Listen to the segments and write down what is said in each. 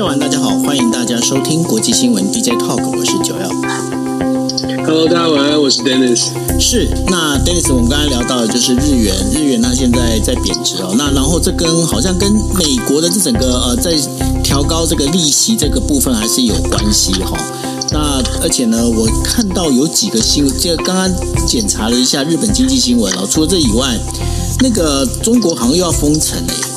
家晚，大家好，欢迎大家收听国际新闻 DJ Talk，我是九幺。Hello，大家晚安，我是 Dennis。是，那 Dennis，我们刚才聊到的就是日元，日元它现在在贬值哦。那然后这跟好像跟美国的这整个呃在调高这个利息这个部分还是有关系哈、哦。那而且呢，我看到有几个新闻，就刚刚检查了一下日本经济新闻哦。除了这以外，那个中国好像又要封城了耶。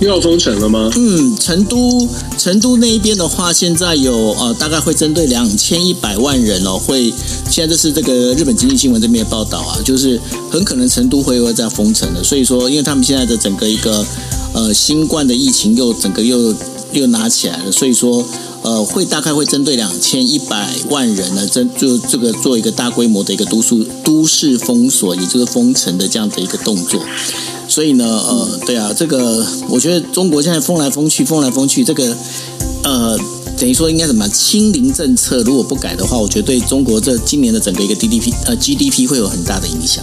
又要封城了吗？嗯，成都成都那一边的话，现在有呃，大概会针对两千一百万人哦，会现在这是这个日本经济新闻这边的报道啊，就是很可能成都会会在封城的。所以说，因为他们现在的整个一个呃新冠的疫情又整个又又拿起来了，所以说呃会大概会针对两千一百万人呢，针就这个做一个大规模的一个都市都市封锁，也就是封城的这样的一个动作。所以呢，呃，对啊，这个我觉得中国现在封来封去，封来封去，这个呃，等于说应该怎么清零政策，如果不改的话，我觉得对中国这今年的整个一个 GDP 呃 GDP 会有很大的影响。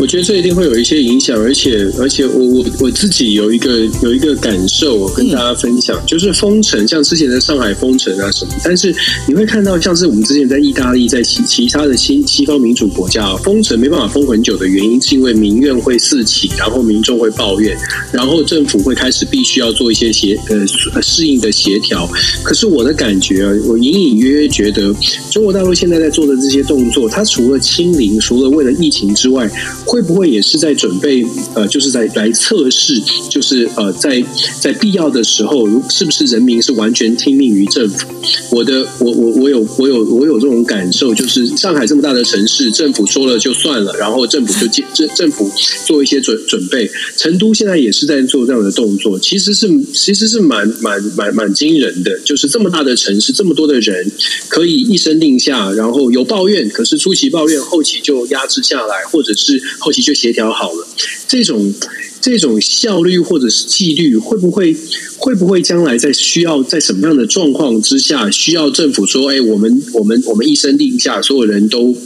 我觉得这一定会有一些影响，而且而且我我我自己有一个有一个感受，我跟大家分享，就是封城，像之前的上海封城啊什么，但是你会看到，像是我们之前在意大利，在其其他的西西方民主国家，封城没办法封很久的原因，是因为民怨会四起，然后民众会抱怨，然后政府会开始必须要做一些协呃适应的协调。可是我的感觉啊，我隐隐约约觉得，中国大陆现在在做的这些动作，它除了清零，除了为了疫情之外，会不会也是在准备？呃，就是在来测试，就是呃，在在必要的时候，如是不是人民是完全听命于政府？我的，我我我有我有我有这种感受，就是上海这么大的城市，政府说了就算了，然后政府就政政府做一些准准备。成都现在也是在做这样的动作，其实是其实是蛮蛮蛮蛮惊人的，就是这么大的城市，这么多的人可以一声令下，然后有抱怨，可是初期抱怨，后期就压制下来，或者是。后期就协调好了，这种这种效率或者是纪律，会不会会不会将来在需要在什么样的状况之下，需要政府说，哎，我们我们我们一声令下，所有人都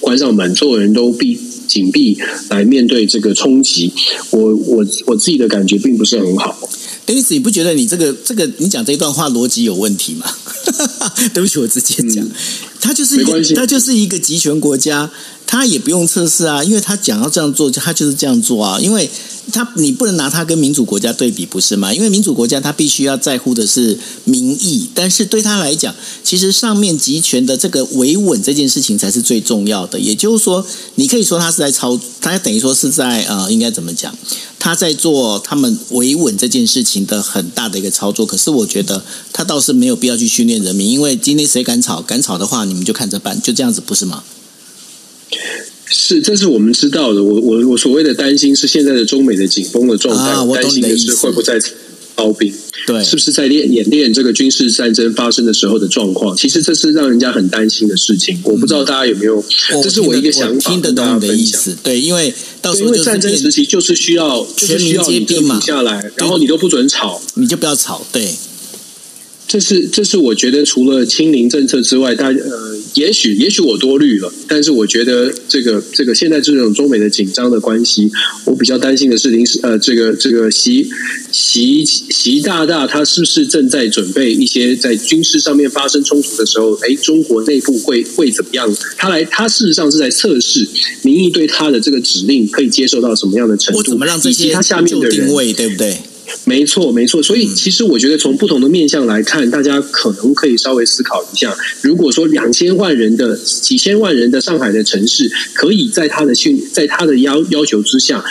关上门，所有人都闭紧闭来面对这个冲击？我我我自己的感觉并不是很好。Dennis，你不觉得你这个这个你讲这一段话逻辑有问题吗？对不起，我直接讲，它就是一个它就是一个集权国家。他也不用测试啊，因为他讲要这样做，他就是这样做啊。因为他你不能拿他跟民主国家对比，不是吗？因为民主国家他必须要在乎的是民意，但是对他来讲，其实上面集权的这个维稳这件事情才是最重要的。也就是说，你可以说他是在操，他等于说是在呃，应该怎么讲？他在做他们维稳这件事情的很大的一个操作。可是我觉得他倒是没有必要去训练人民，因为今天谁敢吵，敢吵的话，你们就看着办，就这样子，不是吗？是，这是我们知道的。我我我所谓的担心是现在的中美的紧绷的状态，啊、我担心的是会不会再操兵，对，是不是在练演练这个军事战争发生的时候的状况？其实这是让人家很担心的事情。嗯、我不知道大家有没有，这是我一个想法，听得懂你的意思。对，因为到时候因为战争时期就是需要全民皆兵嘛，下来，然后你都不准吵，你就不要吵，对。这是这是我觉得除了清零政策之外，大家呃，也许也许我多虑了，但是我觉得这个这个现在这种中美的紧张的关系，我比较担心的事情是呃，这个这个习习习大大他是不是正在准备一些在军事上面发生冲突的时候，哎，中国内部会会怎么样？他来他事实上是在测试民意对他的这个指令可以接受到什么样的程度，我怎么让这些他下面的人定位对不对？没错，没错。所以，其实我觉得从不同的面向来看，大家可能可以稍微思考一下：如果说两千万人的、几千万人的上海的城市，可以在他的训，在他的要要求之下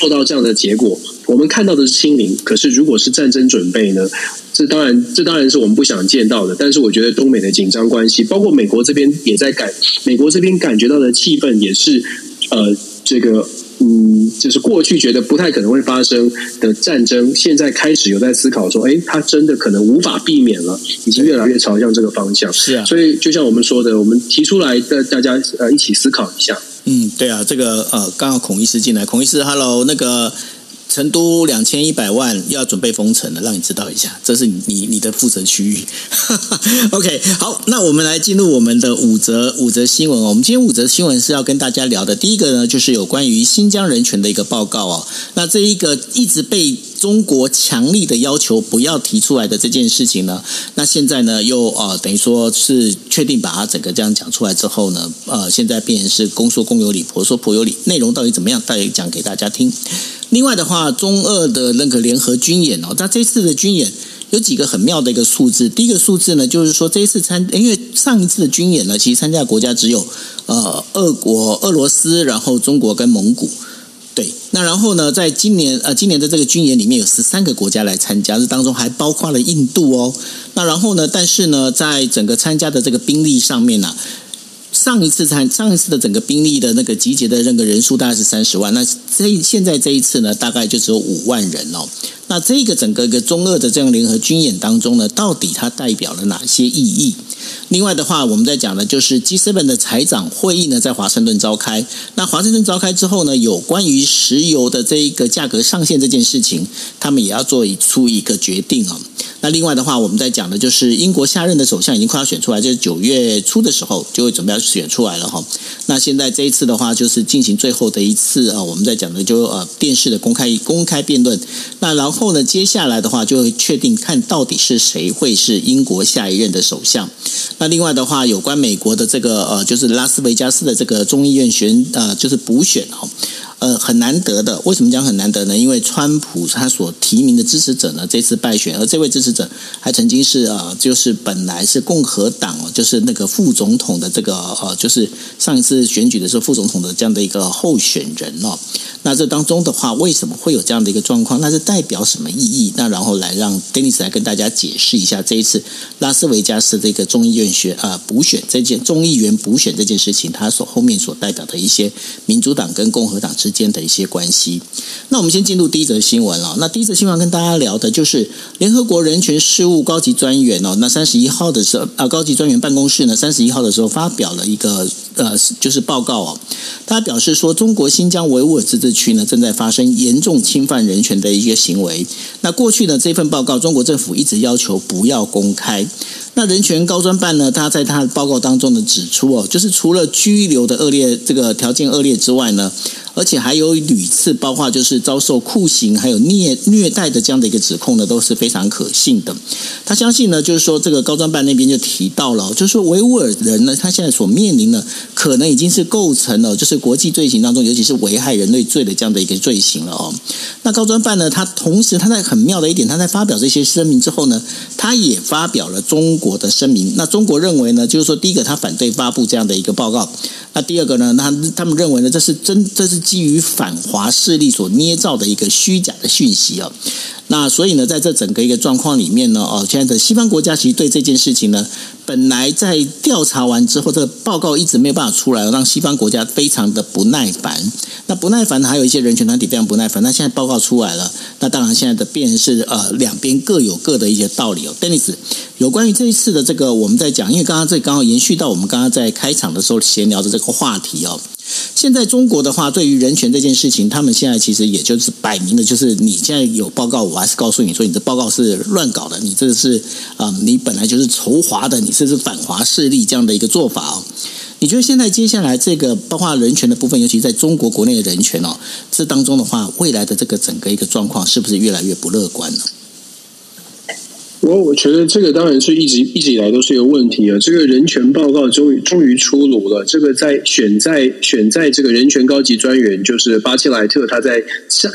做到这样的结果，我们看到的是清零。可是，如果是战争准备呢？这当然，这当然是我们不想见到的。但是，我觉得东美的紧张关系，包括美国这边也在感，美国这边感觉到的气氛也是，呃，这个。嗯，就是过去觉得不太可能会发生的战争，现在开始有在思考说，哎，它真的可能无法避免了，已经越来越朝向这个方向。是啊，所以就像我们说的，我们提出来的，大家呃一起思考一下。嗯，对啊，这个呃，刚好孔医师进来，孔医师，Hello，那个。成都两千一百万要准备封城了，让你知道一下，这是你你的负责区域。OK，好，那我们来进入我们的五则五则新闻哦。我们今天五则新闻是要跟大家聊的，第一个呢，就是有关于新疆人权的一个报告哦。那这一个一直被中国强力的要求不要提出来的这件事情呢，那现在呢又呃等于说是确定把它整个这样讲出来之后呢，呃，现在变成是公说公有理，婆说婆有理，内容到底怎么样？到底讲给大家听。另外的话，中俄的那个联合军演哦，那这次的军演有几个很妙的一个数字。第一个数字呢，就是说这一次参，因为上一次的军演呢，其实参加国家只有呃俄国、俄罗斯，然后中国跟蒙古。对，那然后呢，在今年呃今年的这个军演里面有十三个国家来参加，这当中还包括了印度哦。那然后呢，但是呢，在整个参加的这个兵力上面呢、上一次参上一次的整个兵力的那个集结的那个人数大概是三十万，那这现在这一次呢，大概就只有五万人哦。那这个整个一个中俄的这样联合军演当中呢，到底它代表了哪些意义？另外的话，我们在讲的就是 G7 的财长会议呢，在华盛顿召开。那华盛顿召开之后呢，有关于石油的这一个价格上限这件事情，他们也要做出一个决定哦。那另外的话，我们在讲的就是英国下任的首相已经快要选出来，就是九月初的时候就会准备要选出来了哈。那现在这一次的话，就是进行最后的一次啊，我们在讲的就呃电视的公开公开辩论。那然后后呢，接下来的话就会确定看到底是谁会是英国下一任的首相。那另外的话，有关美国的这个呃，就是拉斯维加斯的这个众议院选呃，就是补选哦。呃，很难得的。为什么讲很难得呢？因为川普他所提名的支持者呢，这次败选，而这位支持者还曾经是呃，就是本来是共和党，就是那个副总统的这个呃，就是上一次选举的时候副总统的这样的一个候选人哦。那这当中的话，为什么会有这样的一个状况？那是代表什么意义？那然后来让 Dennis 来跟大家解释一下这一次拉斯维加斯这个众议院选啊补选这件众议员补选这件事情，它所后面所代表的一些民主党跟共和党之间的一些关系。那我们先进入第一则新闻了。那第一则新闻跟大家聊的就是联合国人权事务高级专员哦，那三十一号的时候啊，高级专员办公室呢，三十一号的时候发表了一个呃，就是报告哦，他表示说，中国新疆维吾尔自治区呢正在发生严重侵犯人权的一些行为。那过去呢，这份报告中国政府一直要求不要公开。那人权高专办呢，他在他的报告当中呢指出哦，就是除了拘留的恶劣这个条件恶劣之外呢。而且还有屡次，包括就是遭受酷刑，还有虐虐待的这样的一个指控呢，都是非常可信的。他相信呢，就是说这个高专办那边就提到了，就是说维吾尔人呢，他现在所面临的可能已经是构成了就是国际罪行当中，尤其是危害人类罪的这样的一个罪行了哦。那高专办呢，他同时他在很妙的一点，他在发表这些声明之后呢，他也发表了中国我的声明。那中国认为呢，就是说第一个，他反对发布这样的一个报告。那第二个呢，他他们认为呢，这是真，这是基于反华势力所捏造的一个虚假的讯息啊。那所以呢，在这整个一个状况里面呢，哦，现在的西方国家其实对这件事情呢，本来在调查完之后，这个报告一直没有办法出来，让西方国家非常的不耐烦。那不耐烦的还有一些人权团体非常不耐烦。那现在报告出来了，那当然现在的变是呃，两边各有各的一些道理哦。Dennis，有关于这一次的这个，我们在讲，因为刚刚这刚好延续到我们刚刚在开场的时候闲聊的这个话题哦。现在中国的话，对于人权这件事情，他们现在其实也就是摆明的，就是你现在有报告，我还是告诉你说，你这报告是乱搞的，你这是啊，你本来就是仇华的，你这是反华势力这样的一个做法哦。你觉得现在接下来这个包括人权的部分，尤其在中国国内的人权哦，这当中的话，未来的这个整个一个状况，是不是越来越不乐观呢？我我觉得这个当然是一直一直以来都是一个问题啊。这个人权报告终于终于出炉了。这个在选在选在这个人权高级专员就是巴切莱特，他在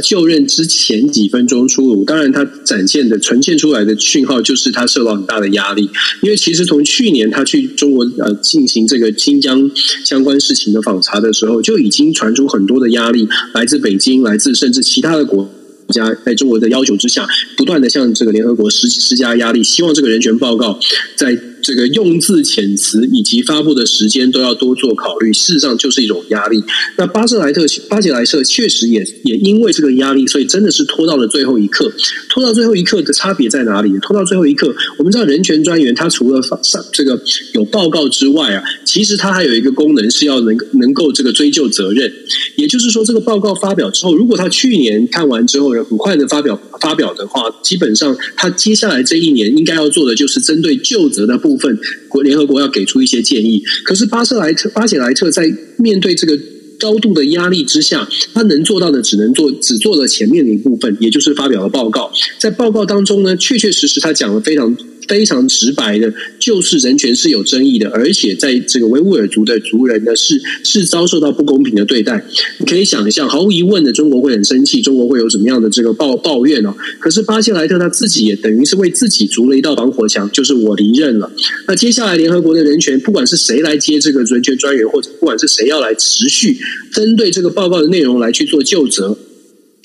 就任之前几分钟出炉。当然，他展现的呈现出来的讯号就是他受到很大的压力。因为其实从去年他去中国呃进行这个新疆相关事情的访查的时候，就已经传出很多的压力，来自北京，来自甚至其他的国。国家在中国的要求之下，不断的向这个联合国施施加压力，希望这个人权报告在。这个用字遣词以及发布的时间都要多做考虑，事实上就是一种压力。那巴瑟莱特、巴杰莱特确实也也因为这个压力，所以真的是拖到了最后一刻。拖到最后一刻的差别在哪里？拖到最后一刻，我们知道人权专员他除了发上这个有报告之外啊，其实他还有一个功能是要能能够这个追究责任。也就是说，这个报告发表之后，如果他去年看完之后很快的发表发表的话，基本上他接下来这一年应该要做的就是针对旧责的部。部分国联合国要给出一些建议，可是巴瑟莱特巴解莱特在面对这个高度的压力之下，他能做到的只能做只做了前面的一部分，也就是发表了报告。在报告当中呢，确确实实他讲了非常。非常直白的，就是人权是有争议的，而且在这个维吾尔族的族人呢，是是遭受到不公平的对待。你可以想象，毫无疑问的，中国会很生气，中国会有什么样的这个抱抱怨哦？可是巴西莱特他自己也等于是为自己筑了一道防火墙，就是我离任了。那接下来联合国的人权，不管是谁来接这个人权专员，或者不管是谁要来持续针对这个报告的内容来去做就责。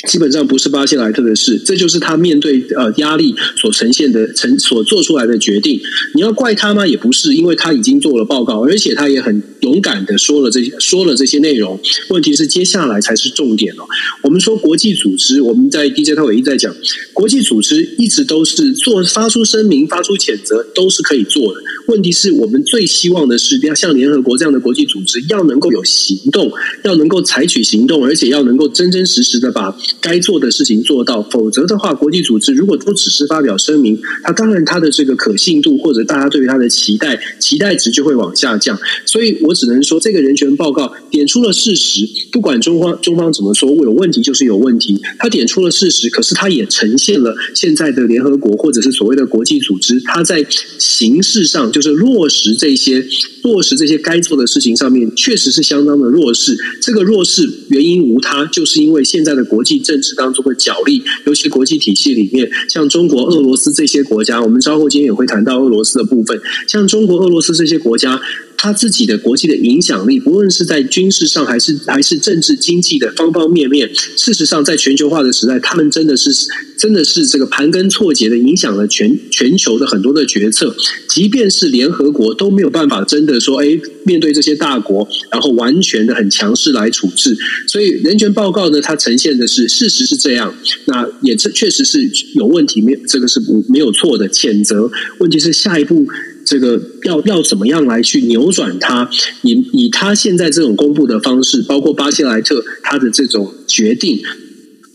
基本上不是巴谢莱特的事，这就是他面对呃压力所呈现的、成所做出来的决定。你要怪他吗？也不是，因为他已经做了报告，而且他也很勇敢的说了这些说了这些内容。问题是接下来才是重点哦。我们说国际组织，我们在 DJ 他也一直在讲，国际组织一直都是做发出声明、发出谴责都是可以做的。问题是我们最希望的是，要像联合国这样的国际组织，要能够有行动，要能够采取行动，而且要能够真真实实的把。该做的事情做到，否则的话，国际组织如果都只是发表声明，它当然它的这个可信度或者大家对于它的期待期待值就会往下降。所以我只能说，这个人权报告点出了事实，不管中方中方怎么说，有问题就是有问题。它点出了事实，可是它也呈现了现在的联合国或者是所谓的国际组织，它在形式上就是落实这些落实这些该做的事情上面，确实是相当的弱势。这个弱势原因无他，就是因为现在的国际。政治当中的角力，尤其国际体系里面，像中国、俄罗斯这些国家，我们稍后今天也会谈到俄罗斯的部分。像中国、俄罗斯这些国家，他自己的国际的影响力，不论是在军事上，还是还是政治经济的方方面面，事实上，在全球化的时代，他们真的是真的是这个盘根错节的影响了全全球的很多的决策。即便是联合国都没有办法真的说，哎，面对这些大国，然后完全的很强势来处置。所以人权报告呢，它呈现的是事实是这样，那也这确实是有问题，没有这个是没有错的谴责。问题是下一步。这个要要怎么样来去扭转它？以以他现在这种公布的方式，包括巴西莱特他的这种决定。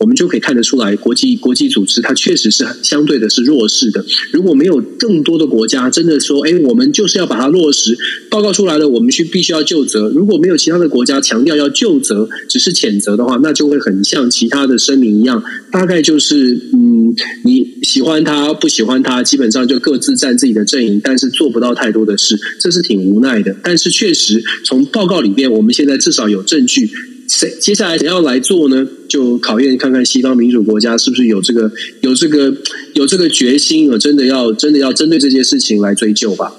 我们就可以看得出来，国际国际组织它确实是相对的是弱势的。如果没有更多的国家真的说，哎，我们就是要把它落实，报告出来了，我们去必须要就责。如果没有其他的国家强调要就责，只是谴责的话，那就会很像其他的声明一样，大概就是，嗯，你喜欢他不喜欢他，基本上就各自站自己的阵营，但是做不到太多的事，这是挺无奈的。但是确实从报告里面，我们现在至少有证据。接下来谁要来做呢？就考验看看西方民主国家是不是有这个有这个有这个决心啊！真的要真的要针对这件事情来追究吧。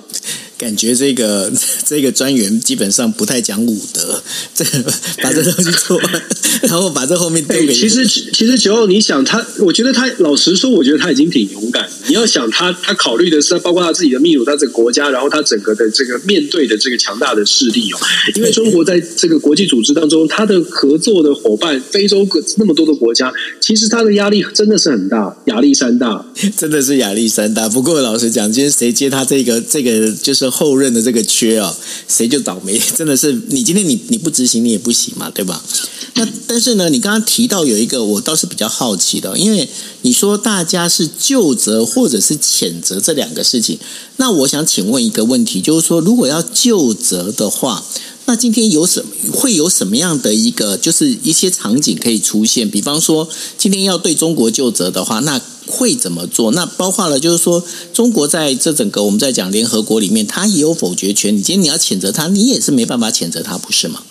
感觉这个 这个专员基本上不太讲武德，这个把这东西做完，然后把这后面丢给。其实其实九号，你想他，我觉得他老实说，我觉得他已经挺勇敢。你要想他，他考虑的是包括他自己的秘鲁，他这个国家，然后他整个的这个面对的这个强大的势力哦。因为中国在这个国际组织当中，他的合作的伙伴，非洲那么多的国家，其实他的压力真的是很大，亚历山大真的是亚历山大。不过老实讲，今天谁接他这个这个就是。后任的这个缺啊，谁就倒霉，真的是你今天你你不执行你也不行嘛，对吧？那但是呢，你刚刚提到有一个我倒是比较好奇的，因为你说大家是就责或者是谴责这两个事情，那我想请问一个问题，就是说如果要就责的话，那今天有什会有什么样的一个就是一些场景可以出现？比方说今天要对中国就责的话，那会怎么做？那包括了，就是说，中国在这整个我们在讲联合国里面，他也有否决权。你今天你要谴责他，你也是没办法谴责他，不是吗？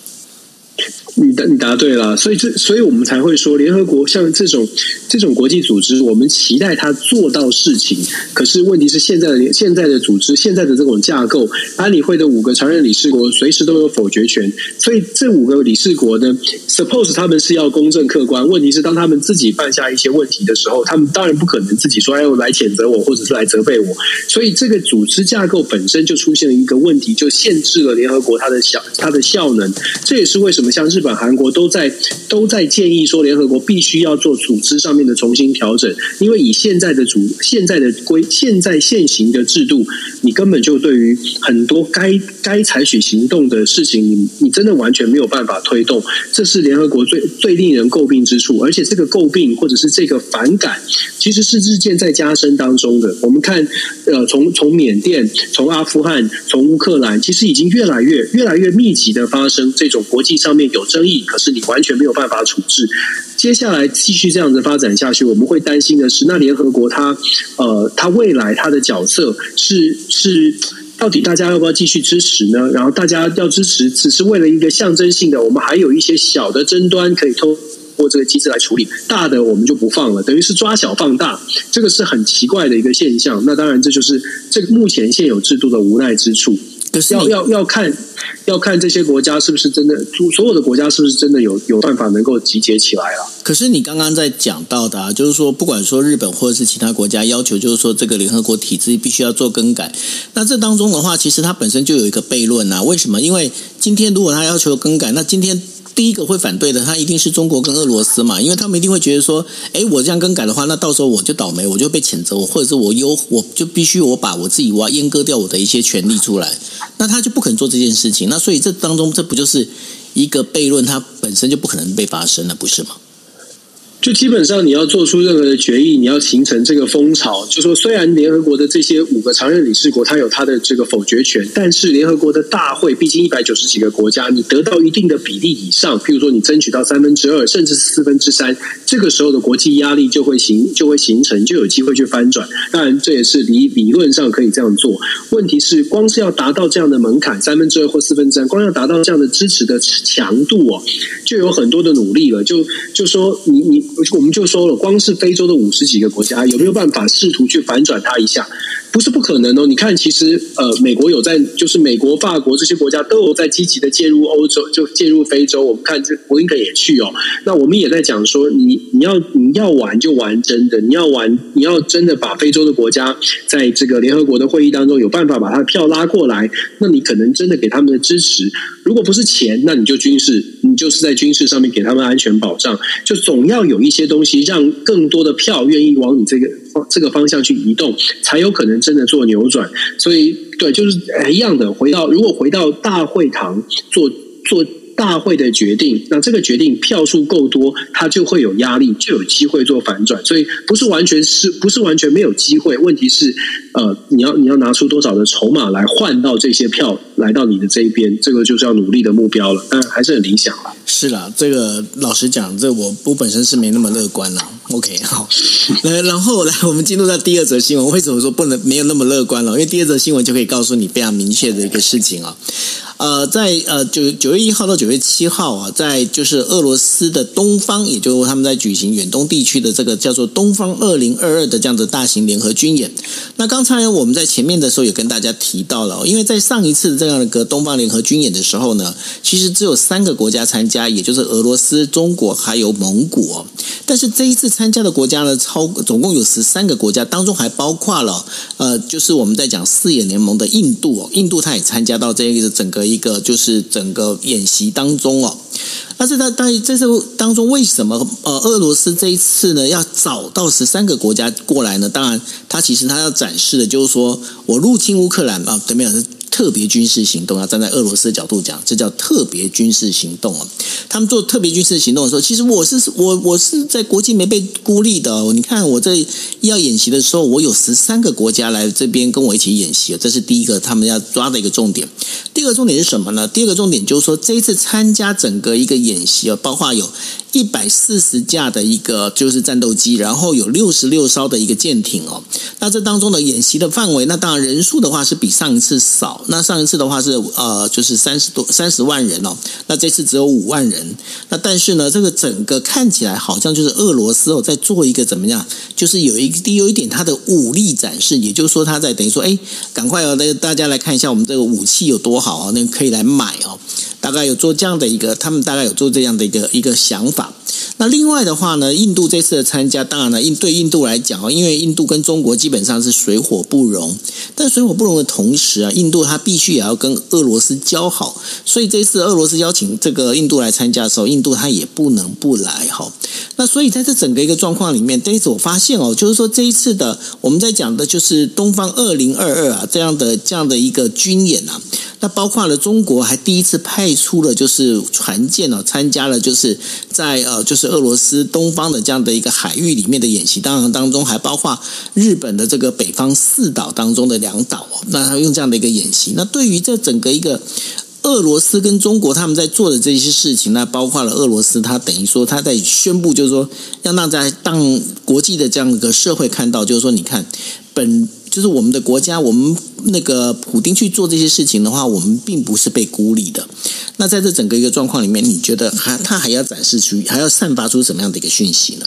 你答你答对了，所以这所以我们才会说，联合国像这种这种国际组织，我们期待他做到事情。可是问题是，现在的现在的组织，现在的这种架构，安理会的五个常任理事国随时都有否决权。所以这五个理事国呢，suppose 他们是要公正客观。问题是，当他们自己犯下一些问题的时候，他们当然不可能自己说，哎，我来谴责我，或者是来责备我。所以这个组织架构本身就出现了一个问题，就限制了联合国它的效它的效能。这也是为什么像日本、韩国都在都在建议说，联合国必须要做组织上面的重新调整，因为以现在的组现在的规现在现行的制度，你根本就对于很多该该采取行动的事情，你你真的完全没有办法推动，这是联合国最最令人诟病之处。而且这个诟病或者是这个反感，其实是日渐在加深当中的。我们看，呃，从从缅甸、从阿富汗、从乌克兰，其实已经越来越越来越密集的发生这种国际上。面有争议，可是你完全没有办法处置。接下来继续这样子发展下去，我们会担心的是，那联合国它呃，它未来它的角色是是到底大家要不要继续支持呢？然后大家要支持，只是为了一个象征性的，我们还有一些小的争端可以通过这个机制来处理，大的我们就不放了，等于是抓小放大，这个是很奇怪的一个现象。那当然，这就是这个目前现有制度的无奈之处。可是要要要看，要看这些国家是不是真的，所有的国家是不是真的有有办法能够集结起来了？可是你刚刚在讲到的啊，就是说，不管说日本或者是其他国家要求，就是说这个联合国体制必须要做更改。那这当中的话，其实它本身就有一个悖论啊。为什么？因为今天如果他要求更改，那今天。第一个会反对的，他一定是中国跟俄罗斯嘛，因为他们一定会觉得说，诶，我这样更改的话，那到时候我就倒霉，我就被谴责，我或者是我优，我就必须我把我自己我要阉割掉我的一些权利出来，那他就不肯做这件事情，那所以这当中这不就是一个悖论，它本身就不可能被发生了，不是吗？就基本上你要做出任何的决议，你要形成这个风潮。就说虽然联合国的这些五个常任理事国，它有它的这个否决权，但是联合国的大会毕竟一百九十几个国家，你得到一定的比例以上，譬如说你争取到三分之二，甚至是四分之三，这个时候的国际压力就会形就会形成，就有机会去翻转。当然这也是理理论上可以这样做。问题是光是要达到这样的门槛，三分之二或四分之三，光要达到这样的支持的强度哦，就有很多的努力了。就就说你你。我们就说了，光是非洲的五十几个国家，有没有办法试图去反转它一下？不是不可能哦。你看，其实呃，美国有在，就是美国、法国这些国家都有在积极的介入欧洲，就介入非洲。我们看这布林肯也去哦。那我们也在讲说，你你要你要玩就玩真的，你要玩你要真的把非洲的国家在这个联合国的会议当中有办法把他的票拉过来，那你可能真的给他们的支持。如果不是钱，那你就军事，你就是在军事上面给他们安全保障，就总要有一些东西让更多的票愿意往你这个这个方向去移动，才有可能真的做扭转。所以，对，就是一样的。回到如果回到大会堂做做。大会的决定，那这个决定票数够多，它就会有压力，就有机会做反转。所以不是完全是不是完全没有机会？问题是，呃，你要你要拿出多少的筹码来换到这些票来到你的这一边，这个就是要努力的目标了。但还是很理想了。是啦，这个老实讲，这我我本身是没那么乐观了。OK，好，来，然后来我们进入到第二则新闻。为什么说不能没有那么乐观了？因为第二则新闻就可以告诉你非常明确的一个事情啊。呃，在呃九九月一号到九月七号啊，在就是俄罗斯的东方，也就是他们在举行远东地区的这个叫做“东方二零二二”的这样的大型联合军演。那刚才我们在前面的时候也跟大家提到了，因为在上一次这样的个东方联合军演的时候呢，其实只有三个国家参加，也就是俄罗斯、中国还有蒙古。但是这一次参加的国家呢，超总共有十三个国家，当中还包括了呃，就是我们在讲四眼联盟的印度哦，印度它也参加到这个整个。一个就是整个演习当中哦，那是在在在这当中，为什么呃俄罗斯这一次呢要找到十三个国家过来呢？当然，他其实他要展示的就是说我入侵乌克兰啊，对没有？特别军事行动，要站在俄罗斯的角度讲，这叫特别军事行动啊。他们做特别军事行动的时候，其实我是我我是在国际没被孤立的。你看我在要演习的时候，我有十三个国家来这边跟我一起演习，这是第一个他们要抓的一个重点。第二个重点是什么呢？第二个重点就是说，这一次参加整一个演习哦，包括有。一百四十架的一个就是战斗机，然后有六十六艘的一个舰艇哦。那这当中的演习的范围，那当然人数的话是比上一次少。那上一次的话是呃，就是三十多三十万人哦。那这次只有五万人。那但是呢，这个整个看起来好像就是俄罗斯哦，在做一个怎么样？就是有一有一点它的武力展示，也就是说他在等于说，哎，赶快哦，那大家来看一下我们这个武器有多好哦，那可以来买哦。大概有做这样的一个，他们大概有做这样的一个一个想法。那另外的话呢，印度这次的参加，当然了，印对印度来讲哦，因为印度跟中国基本上是水火不容。但水火不容的同时啊，印度它必须也要跟俄罗斯交好。所以这次俄罗斯邀请这个印度来参加的时候，印度它也不能不来哈。那所以在这整个一个状况里面，这一次我发现哦，就是说这一次的我们在讲的就是东方二零二二啊这样的这样的一个军演啊。那包括了中国还第一次派出了就是船舰哦，参加了就是在呃就是俄罗斯东方的这样的一个海域里面的演习，当然当中还包括日本的这个北方四岛当中的两岛，那他用这样的一个演习，那对于这整个一个。俄罗斯跟中国他们在做的这些事情，那包括了俄罗斯，他等于说他在宣布，就是说要让在让国际的这样一个社会看到，就是说你看本就是我们的国家，我们那个普丁去做这些事情的话，我们并不是被孤立的。那在这整个一个状况里面，你觉得还他还要展示出，还要散发出什么样的一个讯息呢？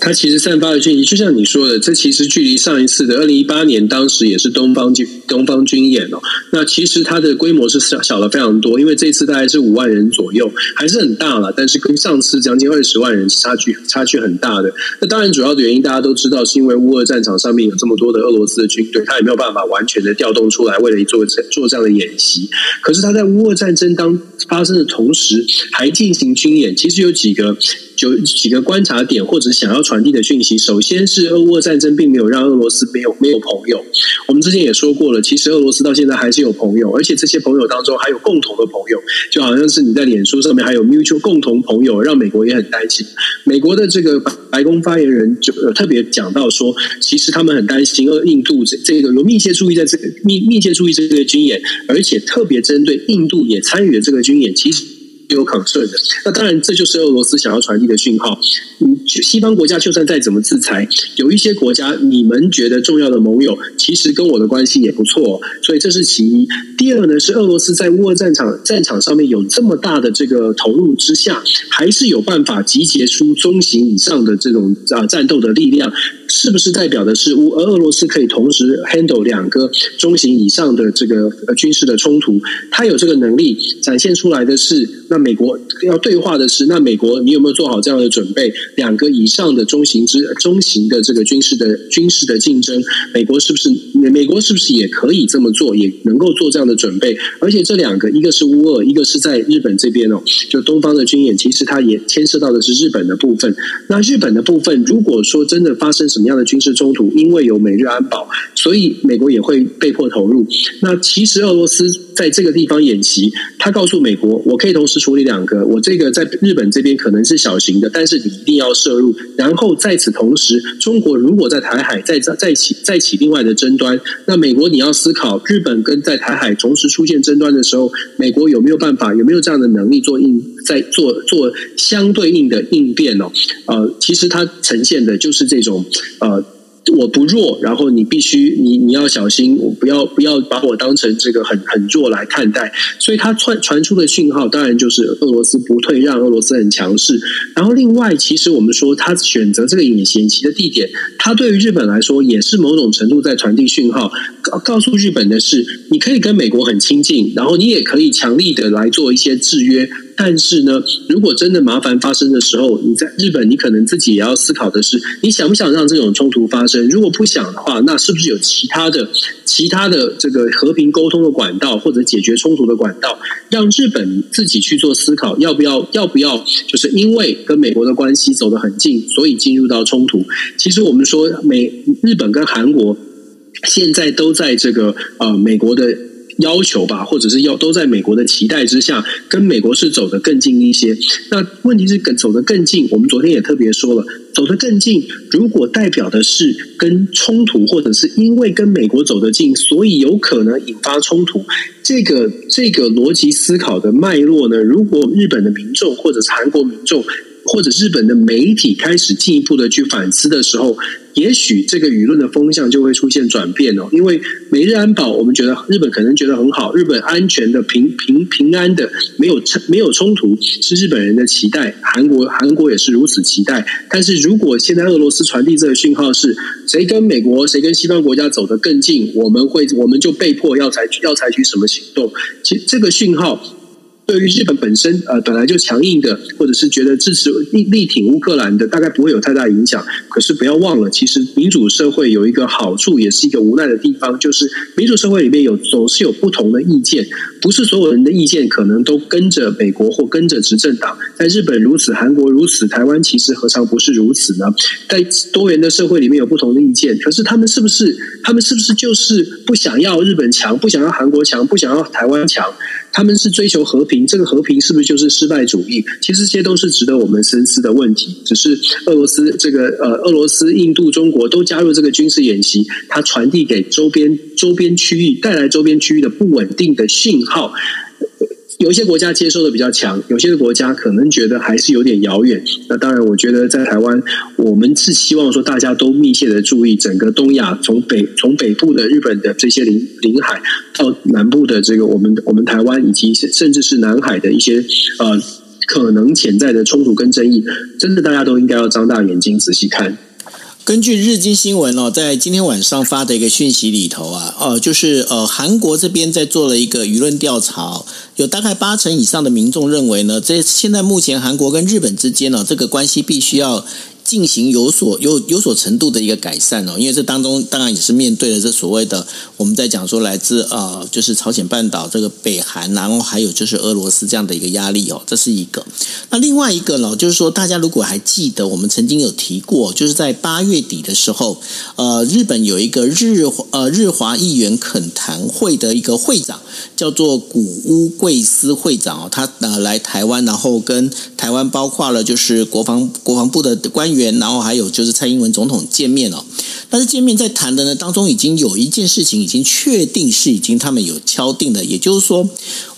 它其实散发的讯息，就像你说的，这其实距离上一次的二零一八年，当时也是东方军东方军演哦。那其实它的规模是小小了非常多，因为这次大概是五万人左右，还是很大了。但是跟上次将近二十万人是差距差距很大的。那当然主要的原因大家都知道，是因为乌俄战场上面有这么多的俄罗斯的军队，他也没有办法完全的调动出来，为了做做这样的演习。可是他在乌俄战争当发生的同时，还进行军演，其实有几个。就几个观察点，或者想要传递的讯息。首先是俄乌战争并没有让俄罗斯没有没有朋友。我们之前也说过了，其实俄罗斯到现在还是有朋友，而且这些朋友当中还有共同的朋友，就好像是你在脸书上面还有 mutual 共同朋友，让美国也很担心。美国的这个白宫发言人就特别讲到说，其实他们很担心俄印度这这个有密切注意在这个密密切注意这个军演，而且特别针对印度也参与了这个军演，其实。有 concern 的，那当然这就是俄罗斯想要传递的讯号。嗯，西方国家就算再怎么制裁，有一些国家你们觉得重要的盟友，其实跟我的关系也不错，所以这是其一。第二呢，是俄罗斯在乌俄战场战场上面有这么大的这个投入之下，还是有办法集结出中型以上的这种啊战斗的力量。是不是代表的是乌俄俄罗斯可以同时 handle 两个中型以上的这个军事的冲突？他有这个能力展现出来的是，那美国要对话的是，那美国你有没有做好这样的准备？两个以上的中型之中型的这个军事的军事的竞争，美国是不是美美国是不是也可以这么做，也能够做这样的准备？而且这两个，一个是乌俄，一个是在日本这边哦，就东方的军演，其实它也牵涉到的是日本的部分。那日本的部分，如果说真的发生什么样的军事冲突，因为有美日安保，所以美国也会被迫投入。那其实俄罗斯在这个地方演习，他告诉美国，我可以同时处理两个，我这个在日本这边可能是小型的，但是你一定要涉入。然后在此同时，中国如果在台海再再起再起另外的争端，那美国你要思考，日本跟在台海同时出现争端的时候，美国有没有办法，有没有这样的能力做应在做做相对应的应变哦？呃，其实它呈现的就是这种。呃，我不弱，然后你必须你你要小心，我不要不要把我当成这个很很弱来看待。所以他传传出的讯号，当然就是俄罗斯不退让，俄罗斯很强势。然后另外，其实我们说他选择这个演习的地点，他对于日本来说也是某种程度在传递讯号，告告诉日本的是，你可以跟美国很亲近，然后你也可以强力的来做一些制约。但是呢，如果真的麻烦发生的时候，你在日本，你可能自己也要思考的是，你想不想让这种冲突发生？如果不想的话，那是不是有其他的、其他的这个和平沟通的管道，或者解决冲突的管道，让日本自己去做思考，要不要？要不要？就是因为跟美国的关系走得很近，所以进入到冲突。其实我们说，美日本跟韩国现在都在这个呃美国的。要求吧，或者是要都在美国的期待之下，跟美国是走得更近一些。那问题是，跟走得更近，我们昨天也特别说了，走得更近，如果代表的是跟冲突，或者是因为跟美国走得近，所以有可能引发冲突，这个这个逻辑思考的脉络呢？如果日本的民众或者是韩国民众，或者日本的媒体开始进一步的去反思的时候，也许这个舆论的风向就会出现转变哦。因为美日安保，我们觉得日本可能觉得很好，日本安全的平平平安的没有没有冲突是日本人的期待，韩国韩国也是如此期待。但是如果现在俄罗斯传递这个讯号是谁跟美国谁跟西方国家走得更近，我们会我们就被迫要采取要采取什么行动？其实这个讯号。对于日本本身，呃，本来就强硬的，或者是觉得支持力力挺乌克兰的，大概不会有太大影响。可是不要忘了，其实民主社会有一个好处，也是一个无奈的地方，就是民主社会里面有总是有不同的意见，不是所有人的意见可能都跟着美国或跟着执政党。在日本如此，韩国如此，台湾其实何尝不是如此呢？在多元的社会里面有不同的意见，可是他们是不是他们是不是就是不想要日本强，不想要韩国强，不想要台湾强？他们是追求和平，这个和平是不是就是失败主义？其实这些都是值得我们深思的问题。只是俄罗斯这个呃，俄罗斯、印度、中国都加入这个军事演习，它传递给周边周边区域，带来周边区域的不稳定的信号。有一些国家接受的比较强，有些国家可能觉得还是有点遥远。那当然，我觉得在台湾，我们是希望说大家都密切的注意整个东亚，从北从北部的日本的这些领领海，到南部的这个我们我们台湾，以及甚至是南海的一些呃可能潜在的冲突跟争议，真的大家都应该要张大眼睛仔细看。根据日经新闻哦，在今天晚上发的一个讯息里头啊，呃，就是呃，韩国这边在做了一个舆论调查，有大概八成以上的民众认为呢，这现在目前韩国跟日本之间呢，这个关系必须要。进行有所有有所程度的一个改善哦，因为这当中当然也是面对了这所谓的我们在讲说来自呃就是朝鲜半岛这个北韩，然后还有就是俄罗斯这样的一个压力哦，这是一个。那另外一个呢，就是说大家如果还记得，我们曾经有提过，就是在八月底的时候，呃，日本有一个日呃日华议员恳谈会的一个会长，叫做谷屋贵司会长哦，他呃来台湾，然后跟台湾包括了就是国防国防部的官然后还有就是蔡英文总统见面哦，但是见面在谈的呢当中，已经有一件事情已经确定是已经他们有敲定的，也就是说，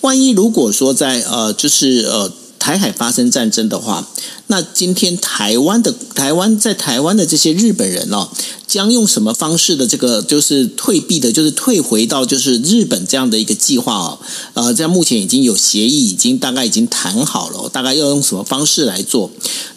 万一如果说在呃就是呃台海发生战争的话，那今天台湾的台湾在台湾的这些日本人哦。将用什么方式的这个就是退避的，就是退回到就是日本这样的一个计划哦，呃，在目前已经有协议，已经大概已经谈好了，大概要用什么方式来做？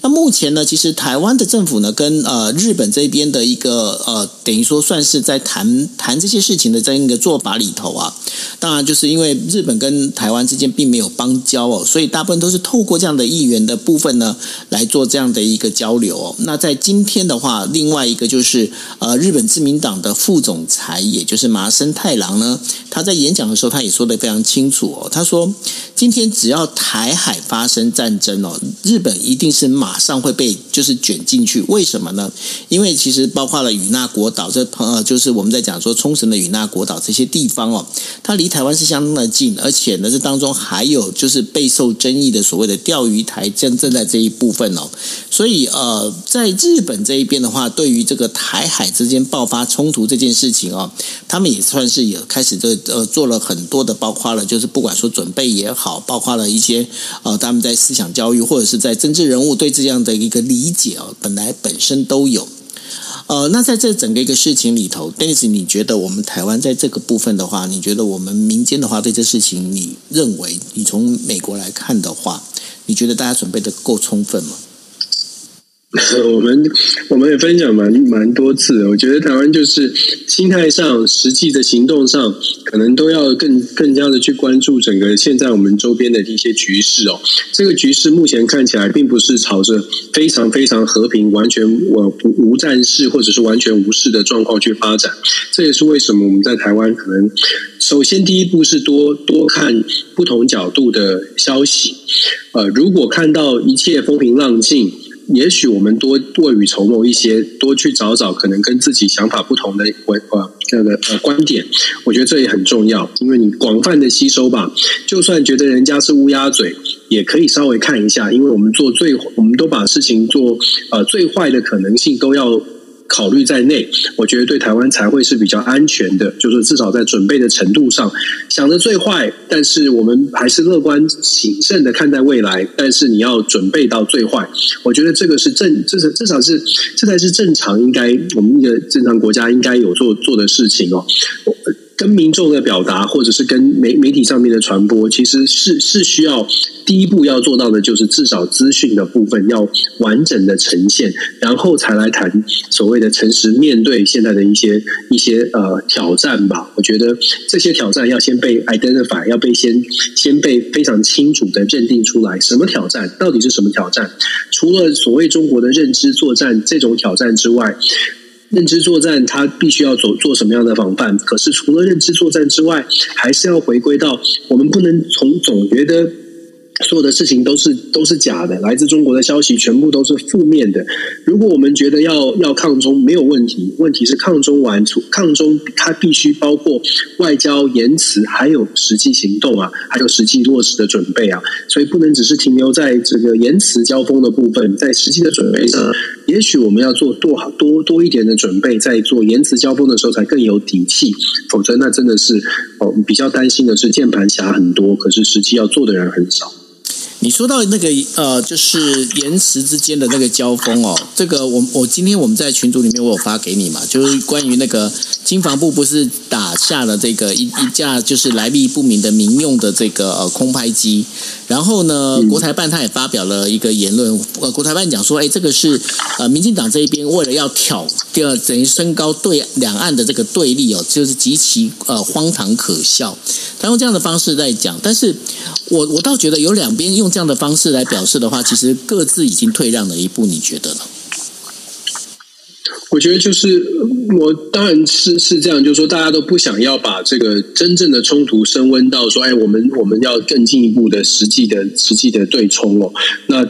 那目前呢，其实台湾的政府呢，跟呃日本这边的一个呃，等于说算是在谈谈这些事情的这样一个做法里头啊，当然就是因为日本跟台湾之间并没有邦交哦，所以大部分都是透过这样的议员的部分呢来做这样的一个交流。那在今天的话，另外一个就是。呃，日本自民党的副总裁，也就是麻生太郎呢，他在演讲的时候，他也说得非常清楚哦。他说，今天只要台海发生战争哦，日本一定是马上会被就是卷进去。为什么呢？因为其实包括了与那国岛这朋呃，就是我们在讲说冲绳的与那国岛这些地方哦，它离台湾是相当的近，而且呢，这当中还有就是备受争议的所谓的钓鱼台正正在这一部分哦。所以呃，在日本这一边的话，对于这个台海之间爆发冲突这件事情哦，他们也算是有开始这呃做了很多的，包括了就是不管说准备也好，包括了一些呃他们在思想教育或者是在政治人物对这样的一个理解哦，本来本身都有。呃，那在这整个一个事情里头，Dennis，你觉得我们台湾在这个部分的话，你觉得我们民间的话对这事情，你认为你从美国来看的话，你觉得大家准备的够充分吗？我们我们也分享蛮蛮多次的，我觉得台湾就是心态上、实际的行动上，可能都要更更加的去关注整个现在我们周边的一些局势哦。这个局势目前看起来并不是朝着非常非常和平、完全我不无战事或者是完全无事的状况去发展。这也是为什么我们在台湾可能首先第一步是多多看不同角度的消息。呃，如果看到一切风平浪静。也许我们多未雨绸缪一些，多去找找可能跟自己想法不同的观呃这个呃观点，我觉得这也很重要，因为你广泛的吸收吧，就算觉得人家是乌鸦嘴，也可以稍微看一下，因为我们做最，我们都把事情做呃最坏的可能性都要。考虑在内，我觉得对台湾才会是比较安全的，就是至少在准备的程度上，想的最坏，但是我们还是乐观谨慎的看待未来。但是你要准备到最坏，我觉得这个是正，这是至少是这才是正常应该我们一个正常国家应该有做做的事情哦。跟民众的表达，或者是跟媒媒体上面的传播，其实是是需要第一步要做到的，就是至少资讯的部分要完整的呈现，然后才来谈所谓的诚实面对现在的一些一些呃挑战吧。我觉得这些挑战要先被 identify，要被先先被非常清楚的认定出来，什么挑战，到底是什么挑战？除了所谓中国的认知作战这种挑战之外。认知作战，它必须要做做什么样的防范？可是除了认知作战之外，还是要回归到我们不能从总觉得所有的事情都是都是假的，来自中国的消息全部都是负面的。如果我们觉得要要抗中没有问题，问题是抗中完抗中，它必须包括外交言辞，还有实际行动啊，还有实际落实的准备啊。所以不能只是停留在这个言辞交锋的部分，在实际的准备上，也许我们要做多好多多一点的准备，在做言辞交锋的时候才更有底气。否则，那真的是哦，比较担心的是键盘侠很多，可是实际要做的人很少。你说到那个呃，就是言辞之间的那个交锋哦，这个我我今天我们在群组里面我有发给你嘛，就是关于那个经防部不是打下了这个一一架就是来历不明的民用的这个呃空拍机，然后呢，国台办他也发表了一个言论，呃，国台办讲说，哎，这个是呃民进党这一边为了要挑第二等于升高对两岸的这个对立哦，就是极其呃荒唐可笑，他用这样的方式在讲，但是我我倒觉得有两边用。这样的方式来表示的话，其实各自已经退让了一步，你觉得呢？我觉得就是我当然是是这样，就是说大家都不想要把这个真正的冲突升温到说，哎，我们我们要更进一步的实际的实际的对冲哦，那。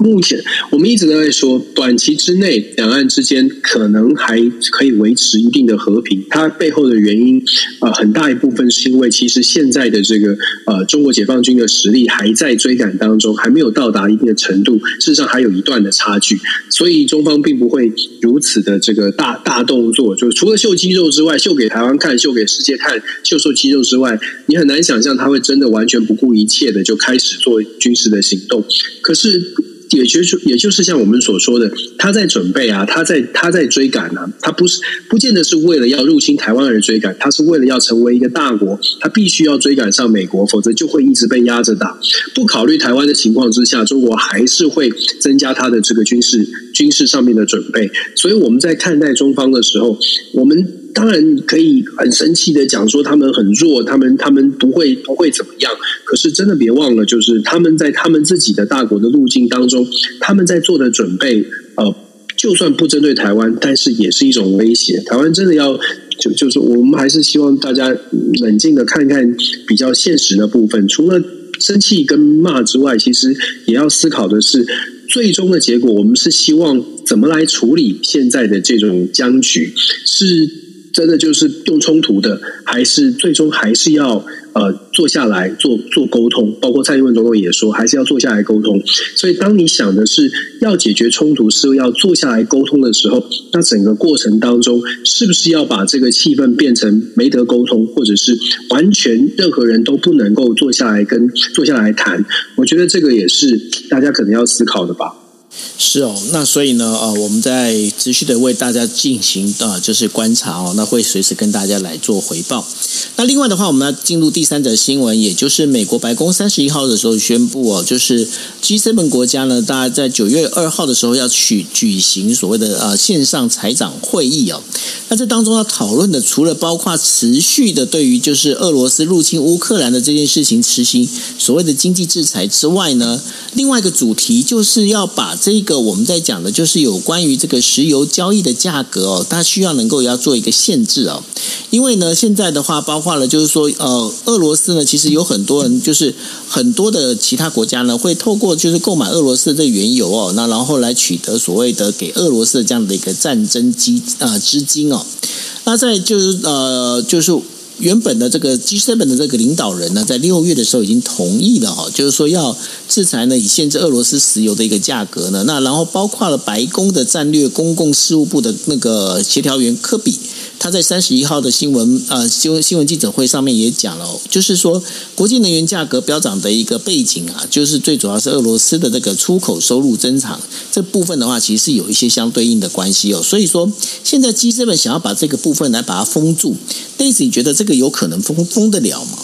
目前我们一直都在说，短期之内两岸之间可能还可以维持一定的和平。它背后的原因，呃，很大一部分是因为其实现在的这个呃中国解放军的实力还在追赶当中，还没有到达一定的程度，事实上还有一段的差距。所以中方并不会如此的这个大大动作，就除了秀肌肉之外，秀给台湾看，秀给世界看，秀秀肌肉之外，你很难想象他会真的完全不顾一切的就开始做军事的行动。可是。也就是，也就是像我们所说的，他在准备啊，他在他在追赶啊，他不是不见得是为了要入侵台湾而追赶，他是为了要成为一个大国，他必须要追赶上美国，否则就会一直被压着打。不考虑台湾的情况之下，中国还是会增加他的这个军事军事上面的准备。所以我们在看待中方的时候，我们。当然可以很生气的讲说他们很弱，他们他们不会不会怎么样。可是真的别忘了，就是他们在他们自己的大国的路径当中，他们在做的准备，呃，就算不针对台湾，但是也是一种威胁。台湾真的要就就是我们还是希望大家冷静的看看比较现实的部分，除了生气跟骂之外，其实也要思考的是最终的结果。我们是希望怎么来处理现在的这种僵局是。真的就是用冲突的，还是最终还是要呃坐下来做做沟通？包括蔡英文总统也说，还是要坐下来沟通。所以，当你想的是要解决冲突，是要坐下来沟通的时候，那整个过程当中，是不是要把这个气氛变成没得沟通，或者是完全任何人都不能够坐下来跟坐下来谈？我觉得这个也是大家可能要思考的吧。是哦，那所以呢，呃，我们在持续的为大家进行呃，就是观察哦，那会随时跟大家来做回报。那另外的话，我们要进入第三则新闻，也就是美国白宫三十一号的时候宣布哦，就是 G7 国家呢，大概在九月二号的时候要去举行所谓的呃线上财长会议哦。那这当中要讨论的，除了包括持续的对于就是俄罗斯入侵乌克兰的这件事情实行所谓的经济制裁之外呢，另外一个主题就是要把这个我们在讲的，就是有关于这个石油交易的价格哦，它需要能够要做一个限制哦，因为呢，现在的话包括了就是说，呃，俄罗斯呢，其实有很多人就是很多的其他国家呢，会透过就是购买俄罗斯的原油哦，那然后来取得所谓的给俄罗斯这样的一个战争基啊资金哦，那在就是呃就是。原本的这个 G7 的这个领导人呢，在六月的时候已经同意了哈，就是说要制裁呢，以限制俄罗斯石油的一个价格呢。那然后包括了白宫的战略公共事务部的那个协调员科比。他在三十一号的新闻呃新闻新闻记者会上面也讲了，就是说国际能源价格飙涨的一个背景啊，就是最主要是俄罗斯的这个出口收入增长这部分的话，其实是有一些相对应的关系哦。所以说，现在 G7 想要把这个部分来把它封住，但是你觉得这个这有可能封封得了吗？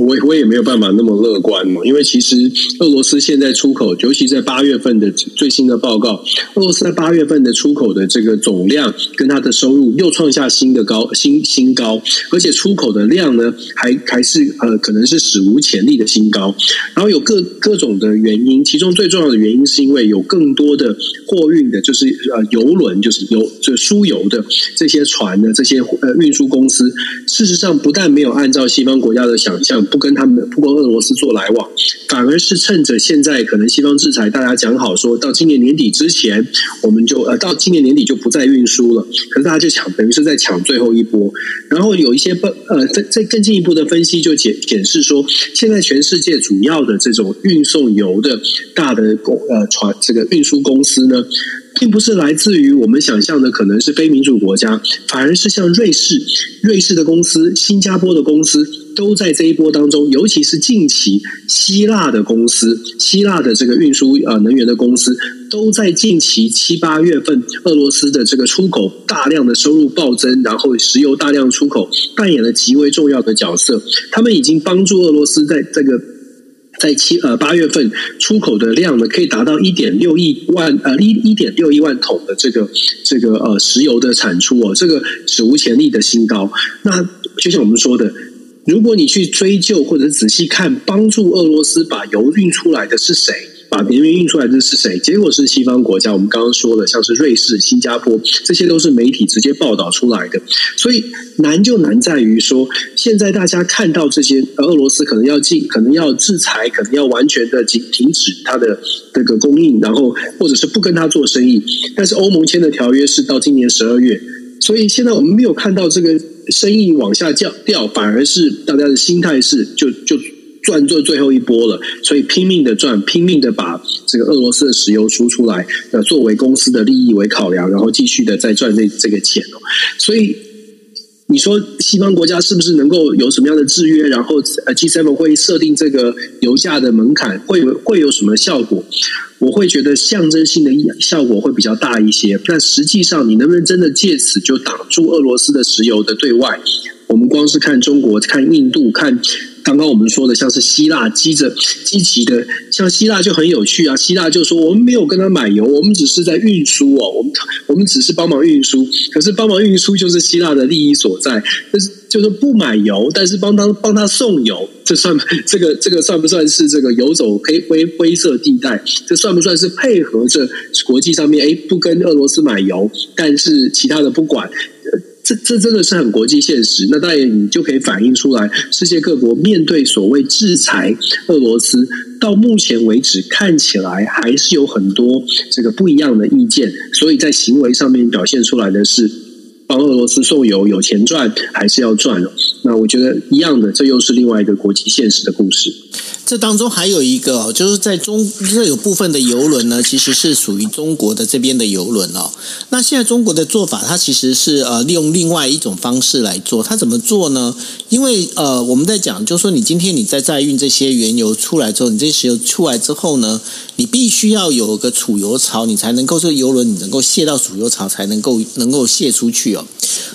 我我也没有办法那么乐观嘛，因为其实俄罗斯现在出口，尤其在八月份的最新的报告，俄罗斯在八月份的出口的这个总量跟它的收入又创下新的高新新高，而且出口的量呢还还是呃可能是史无前例的新高，然后有各各种的原因，其中最重要的原因是因为有更多的货运的，就是呃油轮，就是油就输油的这些船的这些呃运输公司，事实上不但没有按照西方国家的想。像不跟他们不跟俄罗斯做来往，反而是趁着现在可能西方制裁，大家讲好说到今年年底之前，我们就呃到今年年底就不再运输了。可是大家就抢，等于是在抢最后一波。然后有一些不呃在在更进一步的分析就解显示说，现在全世界主要的这种运送油的大的公呃船这个运输公司呢。并不是来自于我们想象的，可能是非民主国家，反而是像瑞士、瑞士的公司、新加坡的公司都在这一波当中，尤其是近期希腊的公司、希腊的这个运输呃能源的公司，都在近期七八月份，俄罗斯的这个出口大量的收入暴增，然后石油大量出口扮演了极为重要的角色，他们已经帮助俄罗斯在这个。在七呃八月份出口的量呢，可以达到一点六亿万呃一一点六亿万桶的这个这个呃石油的产出哦，这个史无前例的新高。那就像我们说的，如果你去追究或者仔细看，帮助俄罗斯把油运出来的是谁？把能源运出来的是谁？结果是西方国家。我们刚刚说的，像是瑞士、新加坡，这些都是媒体直接报道出来的。所以难就难在于说，现在大家看到这些，俄罗斯可能要禁，可能要制裁，可能要完全的停停止它的这个供应，然后或者是不跟他做生意。但是欧盟签的条约是到今年十二月，所以现在我们没有看到这个生意往下降掉，反而是大家的心态是就就。赚做最后一波了，所以拼命的赚，拼命的把这个俄罗斯的石油输出来，呃，作为公司的利益为考量，然后继续的再赚这这个钱哦。所以你说西方国家是不是能够有什么样的制约？然后呃，G7 会设定这个油价的门槛，会会有什么效果？我会觉得象征性的效果会比较大一些。但实际上，你能不能真的借此就挡住俄罗斯的石油的对外？我们光是看中国、看印度、看。刚刚我们说的像是希腊积着积极的，像希腊就很有趣啊。希腊就说我们没有跟他买油，我们只是在运输哦，我们我们只是帮忙运输。可是帮忙运输就是希腊的利益所在，就是就是不买油，但是帮他帮他送油，这算这个这个算不算是这个游走黑灰灰色地带？这算不算是配合着国际上面？哎，不跟俄罗斯买油，但是其他的不管。这这真的是很国际现实，那当然你就可以反映出来，世界各国面对所谓制裁俄罗斯，到目前为止看起来还是有很多这个不一样的意见，所以在行为上面表现出来的是帮俄罗斯送油，有钱赚还是要赚。那我觉得一样的，这又是另外一个国际现实的故事。这当中还有一个，就是在中这有部分的邮轮呢，其实是属于中国的这边的邮轮哦。那现在中国的做法，它其实是呃利用另外一种方式来做。它怎么做呢？因为呃我们在讲，就是说你今天你在载运这些原油出来之后，你这些石油出来之后呢，你必须要有个储油槽，你才能够这个邮轮你能够卸到储油槽，才能够能够卸出去哦。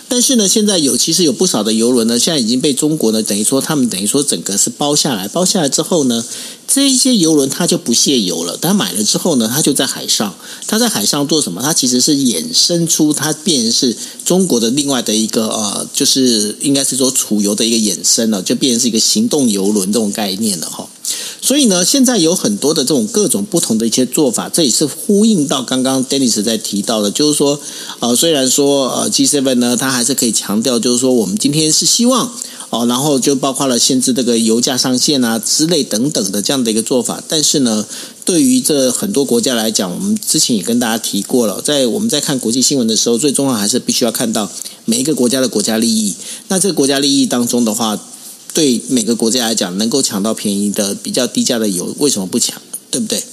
但是呢，现在有其实有不少的游轮呢，现在已经被中国呢等于说他们等于说整个是包下来，包下来之后后呢，这一些游轮它就不卸油了。它买了之后呢，它就在海上，它在海上做什么？它其实是衍生出它变成是中国的另外的一个呃，就是应该是说储油的一个衍生了，就变成是一个行动游轮这种概念了哈。所以呢，现在有很多的这种各种不同的一些做法，这也是呼应到刚刚 Dennis 在提到的，就是说，呃，虽然说呃 G7 呢，它还是可以强调，就是说我们今天是希望哦，然后就包括了限制这个油价上限啊之类等等的这样的一个做法，但是呢，对于这很多国家来讲，我们之前也跟大家提过了，在我们在看国际新闻的时候，最重要还是必须要看到每一个国家的国家利益。那这个国家利益当中的话，对每个国家来讲，能够抢到便宜的、比较低价的油，为什么不抢？对不对？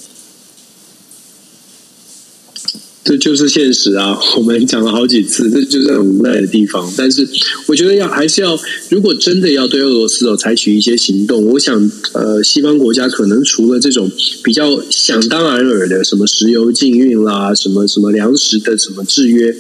这就是现实啊！我们讲了好几次，这就是很无奈的地方。但是，我觉得要还是要，如果真的要对俄罗斯哦采取一些行动，我想，呃，西方国家可能除了这种比较想当然耳的什么石油禁运啦，什么什么粮食的什么制约。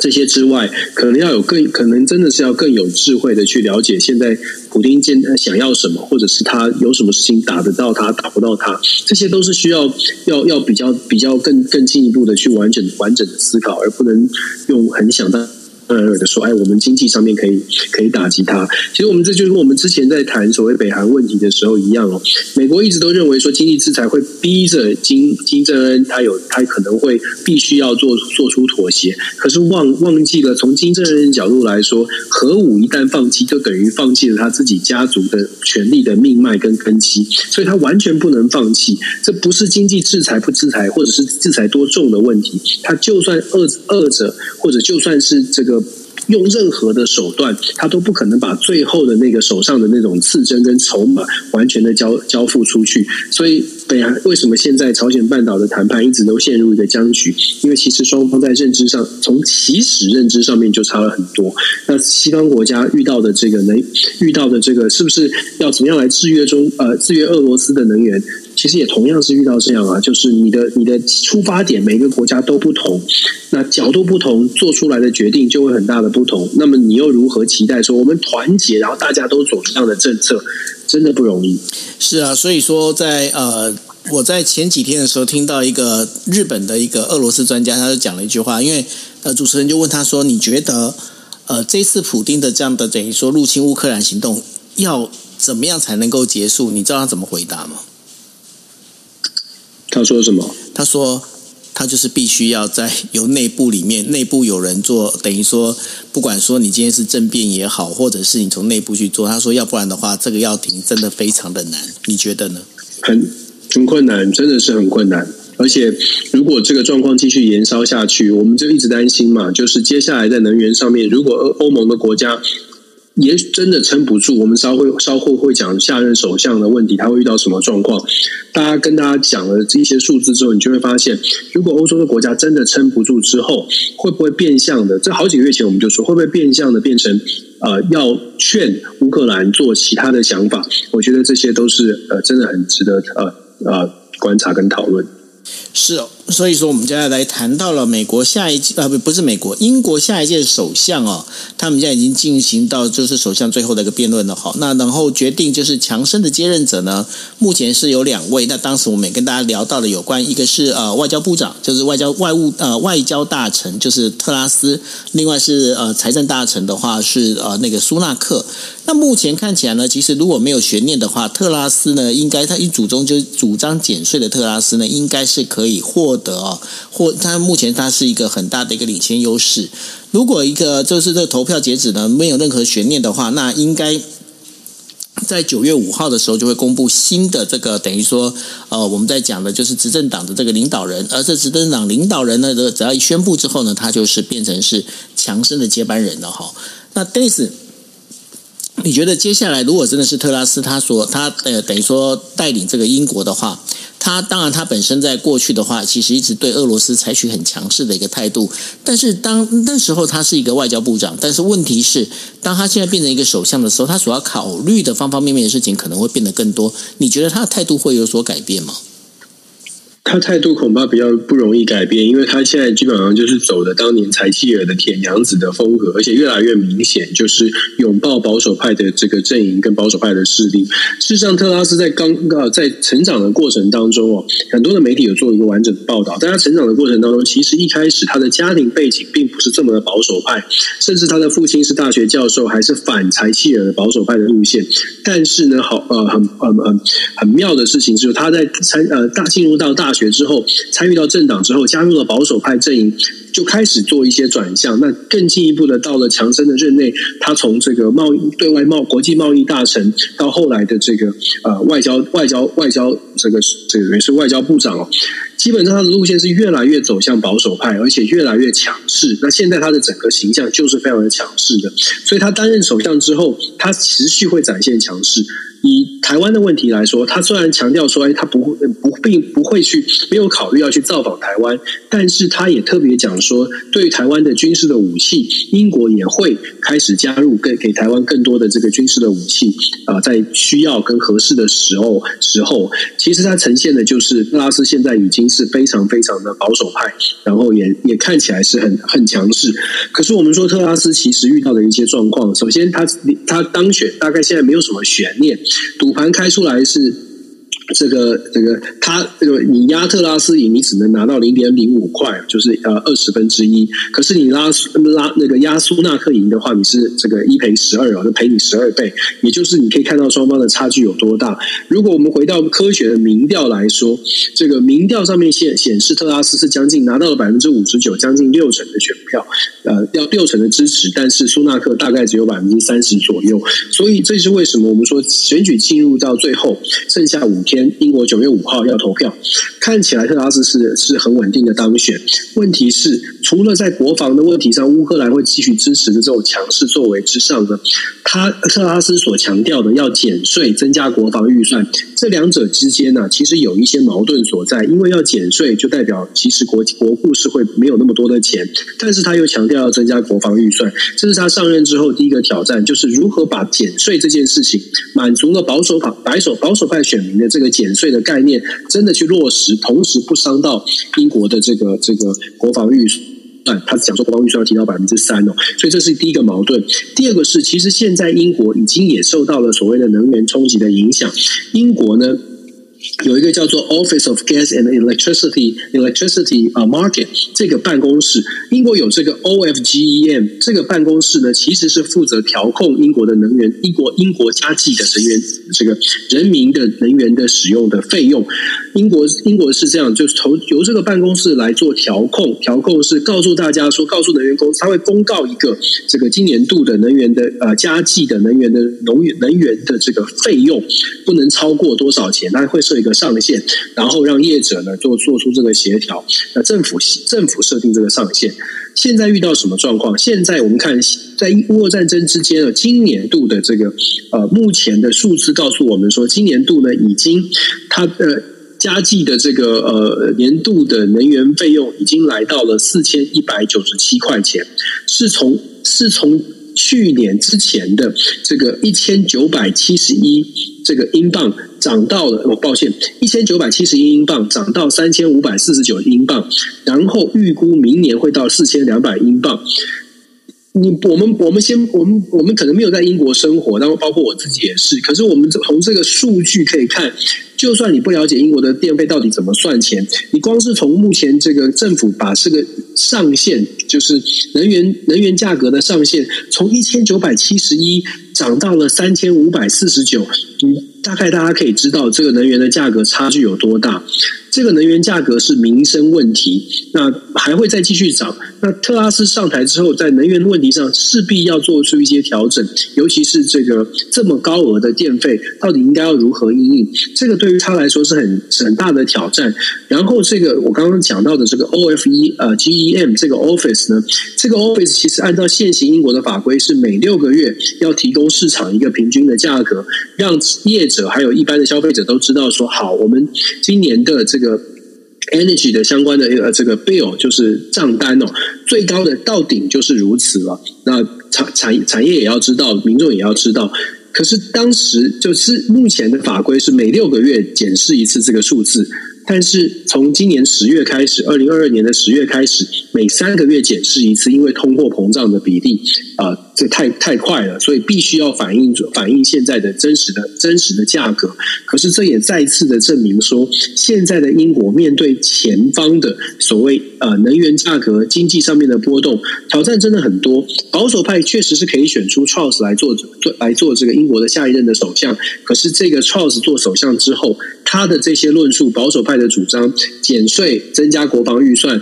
这些之外，可能要有更可能真的是要更有智慧的去了解现在普丁建想要什么，或者是他有什么事情打得到他，打不到他，这些都是需要要要比较比较更更进一步的去完整完整的思考，而不能用很想当然而的说，哎，我们经济上面可以可以打击它。其实我们这就跟我们之前在谈所谓北韩问题的时候一样哦。美国一直都认为说经济制裁会逼着金金正恩他有他可能会必须要做做出妥协，可是忘忘记了从金正恩角度来说，核武一旦放弃，就等于放弃了他自己家族的权力的命脉跟根基，所以他完全不能放弃。这不是经济制裁不制裁，或者是制裁多重的问题，他就算饿饿着，或者就算是这个。用任何的手段，他都不可能把最后的那个手上的那种刺针跟筹码完全的交交付出去。所以，北韩为什么现在朝鲜半岛的谈判一直都陷入一个僵局？因为其实双方在认知上，从起始认知上面就差了很多。那西方国家遇到的这个能遇到的这个，是不是要怎么样来制约中呃制约俄罗斯的能源？其实也同样是遇到这样啊，就是你的你的出发点每个国家都不同，那角度不同，做出来的决定就会很大的不同。那么你又如何期待说我们团结，然后大家都走一样的政策，真的不容易。是啊，所以说在呃，我在前几天的时候听到一个日本的一个俄罗斯专家，他就讲了一句话，因为呃主持人就问他说：“你觉得呃这次普丁的这样的等于说入侵乌克兰行动要怎么样才能够结束？”你知道他怎么回答吗？他说什么？他说他就是必须要在由内部里面，内部有人做，等于说，不管说你今天是政变也好，或者是你从内部去做，他说要不然的话，这个要停真的非常的难。你觉得呢？很很困难，真的是很困难。而且如果这个状况继续延烧下去，我们就一直担心嘛，就是接下来在能源上面，如果欧欧盟的国家。也真的撑不住，我们稍会稍后会讲下任首相的问题，他会遇到什么状况？大家跟大家讲了这些数字之后，你就会发现，如果欧洲的国家真的撑不住之后，会不会变相的？这好几个月前我们就说，会不会变相的变成呃，要劝乌克兰做其他的想法？我觉得这些都是呃，真的很值得呃呃观察跟讨论。是哦。所以说，我们接下来谈到了美国下一届啊，不不是美国，英国下一届首相哦，他们现在已经进行到就是首相最后的一个辩论了哈。那然后决定就是强生的接任者呢，目前是有两位。那当时我们也跟大家聊到了有关，一个是呃外交部长，就是外交外务呃外交大臣，就是特拉斯；另外是呃财政大臣的话是呃那个苏纳克。那目前看起来呢，其实如果没有悬念的话，特拉斯呢，应该他一祖宗就主张减税的特拉斯呢，应该是可以获。得哦，或他目前他是一个很大的一个领先优势。如果一个就是这投票截止呢，没有任何悬念的话，那应该在九月五号的时候就会公布新的这个等于说呃我们在讲的就是执政党的这个领导人，而这执政党领导人呢，只要一宣布之后呢，他就是变成是强生的接班人了哈。那 Dennis，你觉得接下来如果真的是特拉斯他所他呃等于说带领这个英国的话？他当然，他本身在过去的话，其实一直对俄罗斯采取很强势的一个态度。但是当那时候他是一个外交部长，但是问题是，当他现在变成一个首相的时候，他所要考虑的方方面面的事情可能会变得更多。你觉得他的态度会有所改变吗？他态度恐怕比较不容易改变，因为他现在基本上就是走的当年柴契尔的铁娘子的风格，而且越来越明显，就是拥抱保守派的这个阵营跟保守派的势力。事实上，特拉斯在刚呃在成长的过程当中哦，很多的媒体有做一个完整的报道。在他成长的过程当中，其实一开始他的家庭背景并不是这么的保守派，甚至他的父亲是大学教授，还是反柴契尔的保守派的路线。但是呢，好呃很很很很妙的事情就是他在参呃大进入到大学。学之后，参与到政党之后，加入了保守派阵营，就开始做一些转向。那更进一步的，到了强生的任内，他从这个贸易对外贸国际贸易大臣，到后来的这个呃外交外交外交这个这个也是外交部长哦。基本上他的路线是越来越走向保守派，而且越来越强势。那现在他的整个形象就是非常的强势的，所以他担任首相之后，他持续会展现强势。以台湾的问题来说，他虽然强调说，哎，他不会不并不会去没有考虑要去造访台湾，但是他也特别讲说，对台湾的军事的武器，英国也会开始加入，给给台湾更多的这个军事的武器啊、在需要跟合适的时候时候，其实他呈现的就是特拉斯现在已经是非常非常的保守派，然后也也看起来是很很强势。可是我们说特拉斯其实遇到的一些状况，首先他他当选大概现在没有什么悬念。赌盘开出来是这个这个，他这个你押特拉斯赢，你只能拿到零点零五块，就是呃二十分之一。可是你拉拉那个押苏纳克赢的话，你是这个一赔十二啊，就赔你十二倍。也就是你可以看到双方的差距有多大。如果我们回到科学的民调来说，这个民调上面显显示特拉斯是将近拿到了百分之五十九，将近六成的选票，呃，要六成的支持，但是苏纳克大概只有百分之三十左右。所以这是为什么我们说选举进入到最后剩下五天。英国九月五号要投票，看起来特拉斯是是很稳定的当选。问题是，除了在国防的问题上，乌克兰会继续支持的这种强势作为之上呢，他特拉斯所强调的要减税、增加国防预算，这两者之间呢，其实有一些矛盾所在。因为要减税，就代表其实国国库是会没有那么多的钱，但是他又强调要增加国防预算，这是他上任之后第一个挑战，就是如何把减税这件事情满足了保守派、白手保守派选民的这个。减税的概念真的去落实，同时不伤到英国的这个这个国防预算，他讲说国防预算要提到百分之三哦，所以这是第一个矛盾。第二个是，其实现在英国已经也受到了所谓的能源冲击的影响，英国呢。有一个叫做 Office of Gas and Electricity Electricity 啊 Market 这个办公室，英国有这个 OFGEM 这个办公室呢，其实是负责调控英国的能源，英国英国家计的能源，这个人民的能源的使用的费用。英国英国是这样，就是从由这个办公室来做调控，调控是告诉大家说，告诉能源公司，他会公告一个这个今年度的能源的呃家计的能源的能源能源的这个费用不能超过多少钱，那会设一个上限，然后让业者呢做做出这个协调。那政府政府设定这个上限。现在遇到什么状况？现在我们看在乌俄战争之间呢，今年度的这个呃目前的数字告诉我们说，今年度呢已经它的。加计的这个呃年度的能源费用已经来到了四千一百九十七块钱，是从是从去年之前的这个一千九百七十一这个英镑涨到了，我抱歉，一千九百七十一英镑涨到三千五百四十九英镑，然后预估明年会到四千两百英镑。你我们我们先我们我们可能没有在英国生活，然后包括我自己也是，可是我们从这个数据可以看。就算你不了解英国的电费到底怎么算钱，你光是从目前这个政府把这个上限，就是能源能源价格的上限，从一千九百七十一涨到了三千五百四十九，你大概大家可以知道这个能源的价格差距有多大。这个能源价格是民生问题，那还会再继续涨。那特拉斯上台之后，在能源问题上势必要做出一些调整，尤其是这个这么高额的电费，到底应该要如何应应？这个对于他来说是很很大的挑战。然后，这个我刚刚讲到的这个 OFE 呃 GEM 这个 Office 呢，这个 Office 其实按照现行英国的法规是每六个月要提供市场一个平均的价格，让业者还有一般的消费者都知道说，好，我们今年的这。这个 Energy 的相关的呃这个 bill 就是账单哦，最高的到顶就是如此了。那产产产业也要知道，民众也要知道。可是当时就是目前的法规是每六个月检视一次这个数字。但是从今年十月开始，二零二二年的十月开始，每三个月检视一次，因为通货膨胀的比例啊、这太太快了，所以必须要反映反映现在的真实的真实的价格。可是这也再次的证明说，现在的英国面对前方的所谓呃能源价格、经济上面的波动，挑战真的很多。保守派确实是可以选出 Charles 来做做来做这个英国的下一任的首相，可是这个 Charles 做首相之后，他的这些论述，保守派的主张，减税、增加国防预算，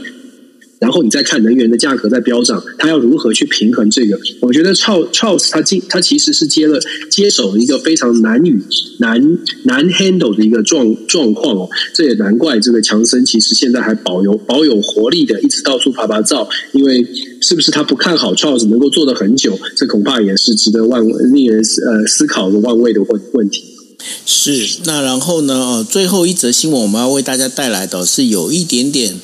然后你再看能源的价格在飙涨，他要如何去平衡这个？我觉得 Charles 他进他其实是接了接手了一个非常难与难难 handle 的一个状状况哦，这也难怪这个强森其实现在还保有保有活力的，一直到处趴趴走，因为是不是他不看好 Chaos 能够做得很久？这恐怕也是值得万令人呃思考的万位的问问题。是，那然后呢？最后一则新闻我们要为大家带来的是有一点点，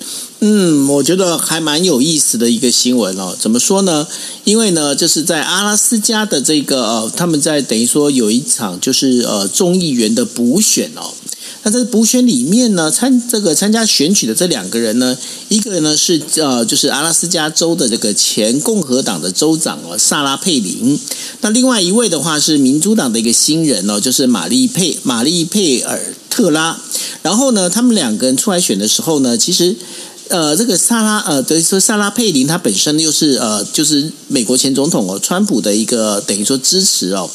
嗯，我觉得还蛮有意思的一个新闻哦。怎么说呢？因为呢，就是在阿拉斯加的这个呃，他们在等于说有一场就是呃众议员的补选哦。那在补选里面呢，参这个参加选举的这两个人呢，一个呢是呃，就是阿拉斯加州的这个前共和党的州长哦，萨拉佩林。那另外一位的话是民主党的一个新人哦，就是玛丽佩玛丽佩尔特拉。然后呢，他们两个人出来选的时候呢，其实。呃，这个萨拉呃，等于说萨拉佩林，他本身又是呃，就是美国前总统哦，川普的一个等于说支持哦。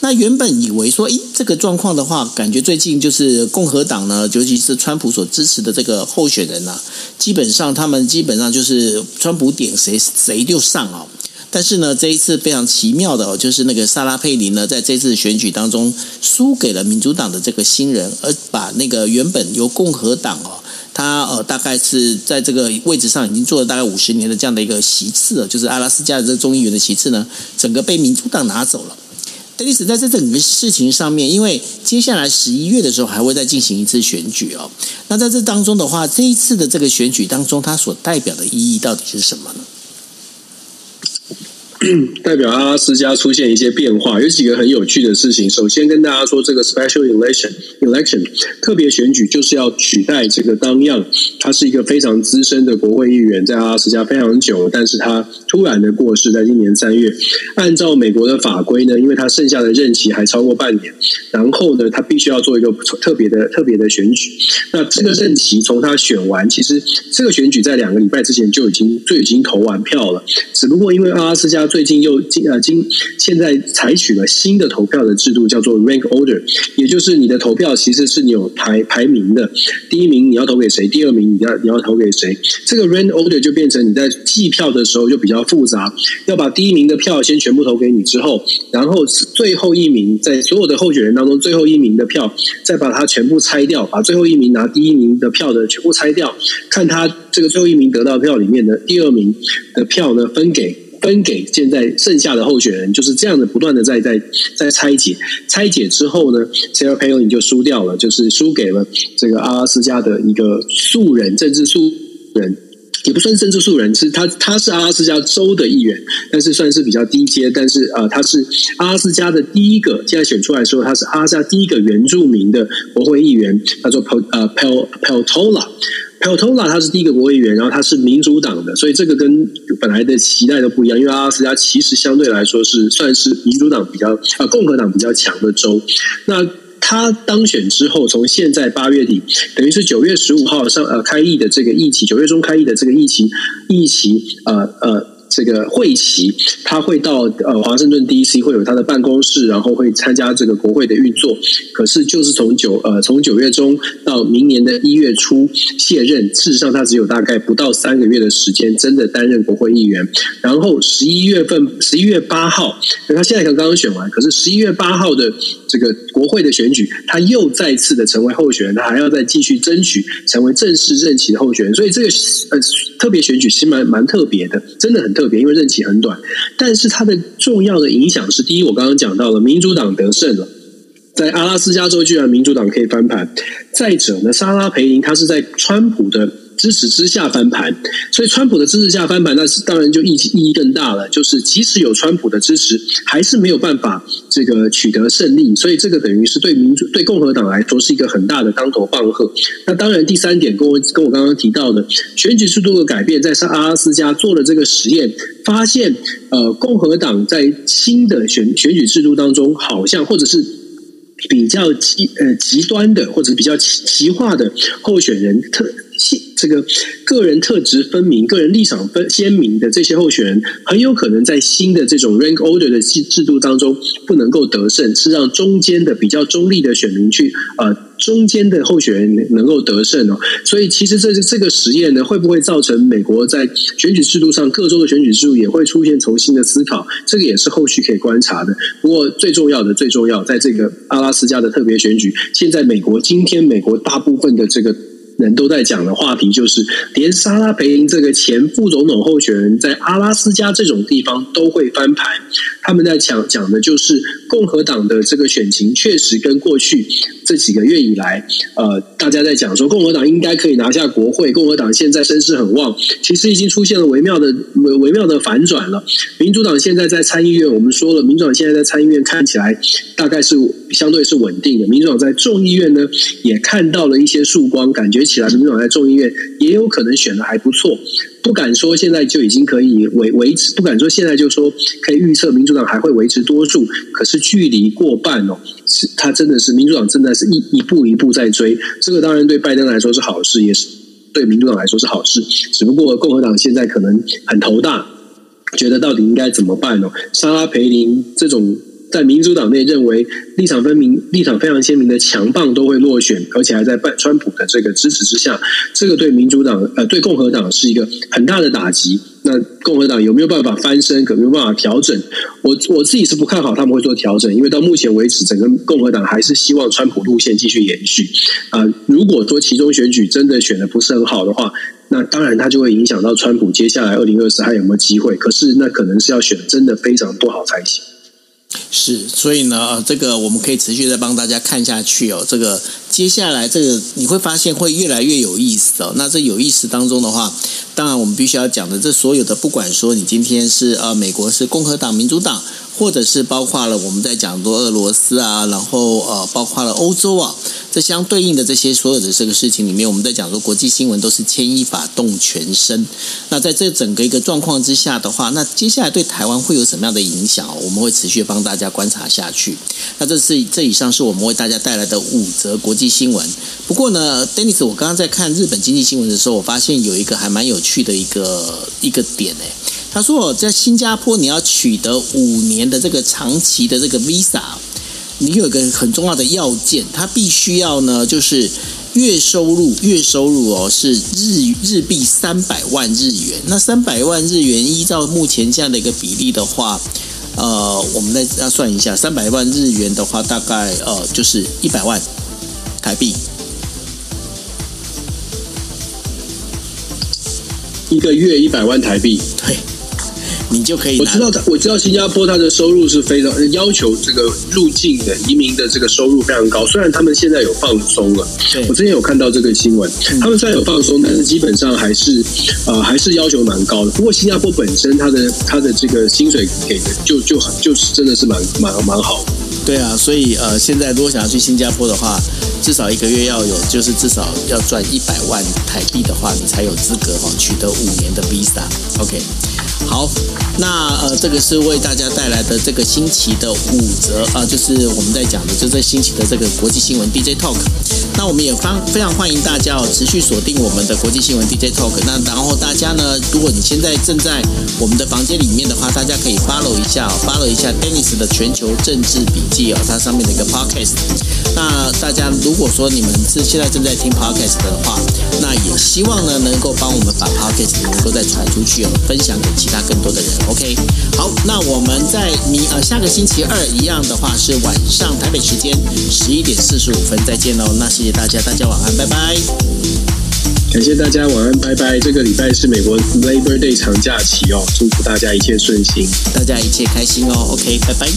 那原本以为说，诶，这个状况的话，感觉最近就是共和党呢，尤其是川普所支持的这个候选人呢，基本上他们基本上就是川普点谁谁就上哦。但是呢，这一次非常奇妙的哦，就是那个萨拉佩林呢，在这次选举当中输给了民主党的这个新人，而把那个原本由共和党哦。他呃，大概是在这个位置上已经做了大概五十年的这样的一个席次了，就是阿拉斯加的这个众议员的席次呢，整个被民主党拿走了。但历史在这整个事情上面，因为接下来十一月的时候还会再进行一次选举哦。那在这当中的话，这一次的这个选举当中，它所代表的意义到底是什么呢？代表阿拉斯加出现一些变化，有几个很有趣的事情。首先跟大家说，这个 special election election 特别选举就是要取代这个当样，他是一个非常资深的国会议员，在阿拉斯加非常久，但是他突然的过世，在今年三月。按照美国的法规呢，因为他剩下的任期还超过半年，然后呢，他必须要做一个特别的特别的选举。那这个任期从他选完，其实这个选举在两个礼拜之前就已经就已经投完票了，只不过因为阿拉斯加。最近又今呃今现在采取了新的投票的制度，叫做 rank order，也就是你的投票其实是你有排排名的，第一名你要投给谁，第二名你要你要投给谁，这个 rank order 就变成你在计票的时候就比较复杂，要把第一名的票先全部投给你之后，然后最后一名在所有的候选人当中最后一名的票再把它全部拆掉，把最后一名拿第一名的票的全部拆掉，看他这个最后一名得到票里面的第二名的票呢分给。分给现在剩下的候选人，就是这样的，不断的在在在拆解，拆解之后呢，Sarah Palin 就输掉了，就是输给了这个阿拉斯加的一个素人，政治素人，也不算政治素人，是他他是阿拉斯加州的议员，但是算是比较低阶，但是啊、呃，他是阿拉斯加的第一个，现在选出来说他是阿拉斯加第一个原住民的国会议员，叫做 Pel 呃 Pel Peltola。Peltola 他是第一个国会议员，然后他是民主党的，所以这个跟本来的期待都不一样。因为阿拉斯加其实相对来说是算是民主党比较啊共和党比较强的州。那他当选之后，从现在八月底，等于是九月十五号上呃开议的这个议期，九月中开议的这个议期议期呃呃。这个会期，他会到呃华盛顿 D.C. 会有他的办公室，然后会参加这个国会的运作。可是就是从九呃从九月中到明年的一月初卸任，事实上他只有大概不到三个月的时间，真的担任国会议员。然后十一月份十一月八号，他现在刚刚选完，可是十一月八号的这个国会的选举，他又再次的成为候选人，他还要再继续争取成为正式任期的候选人。所以这个呃特别选举其实蛮蛮特别的，真的很。特别，因为任期很短，但是它的重要的影响是：第一，我刚刚讲到了民主党得胜了，在阿拉斯加州居然民主党可以翻盘；再者呢，莎拉培林他是在川普的。支持之下翻盘，所以川普的支持下翻盘，那是当然就意意义更大了。就是即使有川普的支持，还是没有办法这个取得胜利。所以这个等于是对民主、对共和党来说是一个很大的当头棒喝。那当然，第三点跟我跟我刚刚提到的选举制度的改变，在上阿拉斯加做了这个实验，发现呃，共和党在新的选选举制度当中，好像或者是比较极呃极端的，或者比较奇奇化的候选人特。这个个人特质分明、个人立场分鲜明的这些候选人，很有可能在新的这种 rank order 的制制度当中不能够得胜，是让中间的比较中立的选民去呃中间的候选人能够得胜哦。所以其实这这个实验呢，会不会造成美国在选举制度上各州的选举制度也会出现重新的思考？这个也是后续可以观察的。不过最重要的、最重要，在这个阿拉斯加的特别选举，现在美国今天美国大部分的这个。人都在讲的话题就是，连莎拉培林这个前副总统候选人，在阿拉斯加这种地方都会翻盘。他们在讲讲的就是共和党的这个选情确实跟过去这几个月以来，呃，大家在讲说共和党应该可以拿下国会，共和党现在声势很旺，其实已经出现了微妙的微微妙的反转了。民主党现在在参议院，我们说了，民主党现在在参议院看起来大概是相对是稳定的。民主党在众议院呢，也看到了一些曙光，感觉起来民主党在众议院也有可能选的还不错。不敢说现在就已经可以维维持，不敢说现在就说可以预测民主党还会维持多数，可是距离过半哦，是他真的是民主党正在是一一步一步在追，这个当然对拜登来说是好事，也是对民主党来说是好事，只不过共和党现在可能很头大，觉得到底应该怎么办哦？莎拉培林这种。在民主党内认为立场分明、立场非常鲜明的强棒都会落选，而且还在拜川普的这个支持之下，这个对民主党呃对共和党是一个很大的打击。那共和党有没有办法翻身？可没有办法调整？我我自己是不看好他们会做调整，因为到目前为止，整个共和党还是希望川普路线继续延续。啊、如果说其中选举真的选的不是很好的话，那当然他就会影响到川普接下来二零二四还有没有机会。可是那可能是要选真的非常不好才行。是，所以呢，这个我们可以持续再帮大家看下去哦。这个接下来这个你会发现会越来越有意思哦。那这有意思当中的话，当然我们必须要讲的，这所有的不管说你今天是呃美国是共和党、民主党，或者是包括了我们在讲多俄罗斯啊，然后呃包括了欧洲啊。这相对应的这些所有的这个事情里面，我们在讲说国际新闻都是牵一发动全身。那在这整个一个状况之下的话，那接下来对台湾会有什么样的影响？我们会持续帮大家观察下去。那这是这以上是我们为大家带来的五则国际新闻。不过呢，Dennis，我刚刚在看日本经济新闻的时候，我发现有一个还蛮有趣的一个一个点诶。他说在新加坡你要取得五年的这个长期的这个 Visa。你有一个很重要的要件，它必须要呢，就是月收入月收入哦是日日币三百万日元。那三百万日元依照目前这样的一个比例的话，呃，我们再要算一下，三百万日元的话，大概呃就是一百万台币，一个月一百万台币，对。你就可以。我知道他，我知道新加坡它的收入是非常要求这个入境的移民的这个收入非常高。虽然他们现在有放松了，我之前有看到这个新闻，他们虽然有放松，但是基本上还是呃还是要求蛮高的。不过新加坡本身它的它的这个薪水给的就就很就是真的是蛮蛮蛮好的。对啊，所以呃现在如果想要去新加坡的话，至少一个月要有就是至少要赚一百万台币的话，你才有资格哈取得五年的 Visa。OK。好，那呃，这个是为大家带来的这个星期的五则啊、就是我们在讲的，就这星期的这个国际新闻 DJ Talk。那我们也方非常欢迎大家哦，持续锁定我们的国际新闻 DJ Talk。那然后大家呢，如果你现在正在我们的房间里面的话，大家可以 follow 一下、哦、，follow 一下 Dennis 的全球政治笔记哦，它上面的一个 podcast。那大家如果说你们是现在正在听 podcast 的话，那也希望呢能够帮我们把 podcast 能够再传出去哦，分享给其加更多的人，OK，好，那我们在明呃下个星期二一样的话是晚上台北时间十一点四十五分再见喽。那谢谢大家，大家晚安，拜拜。感谢大家晚安，拜拜。这个礼拜是美国 Labor Day 长假期哦，祝福大家一切顺心，大家一切开心哦。OK，拜拜。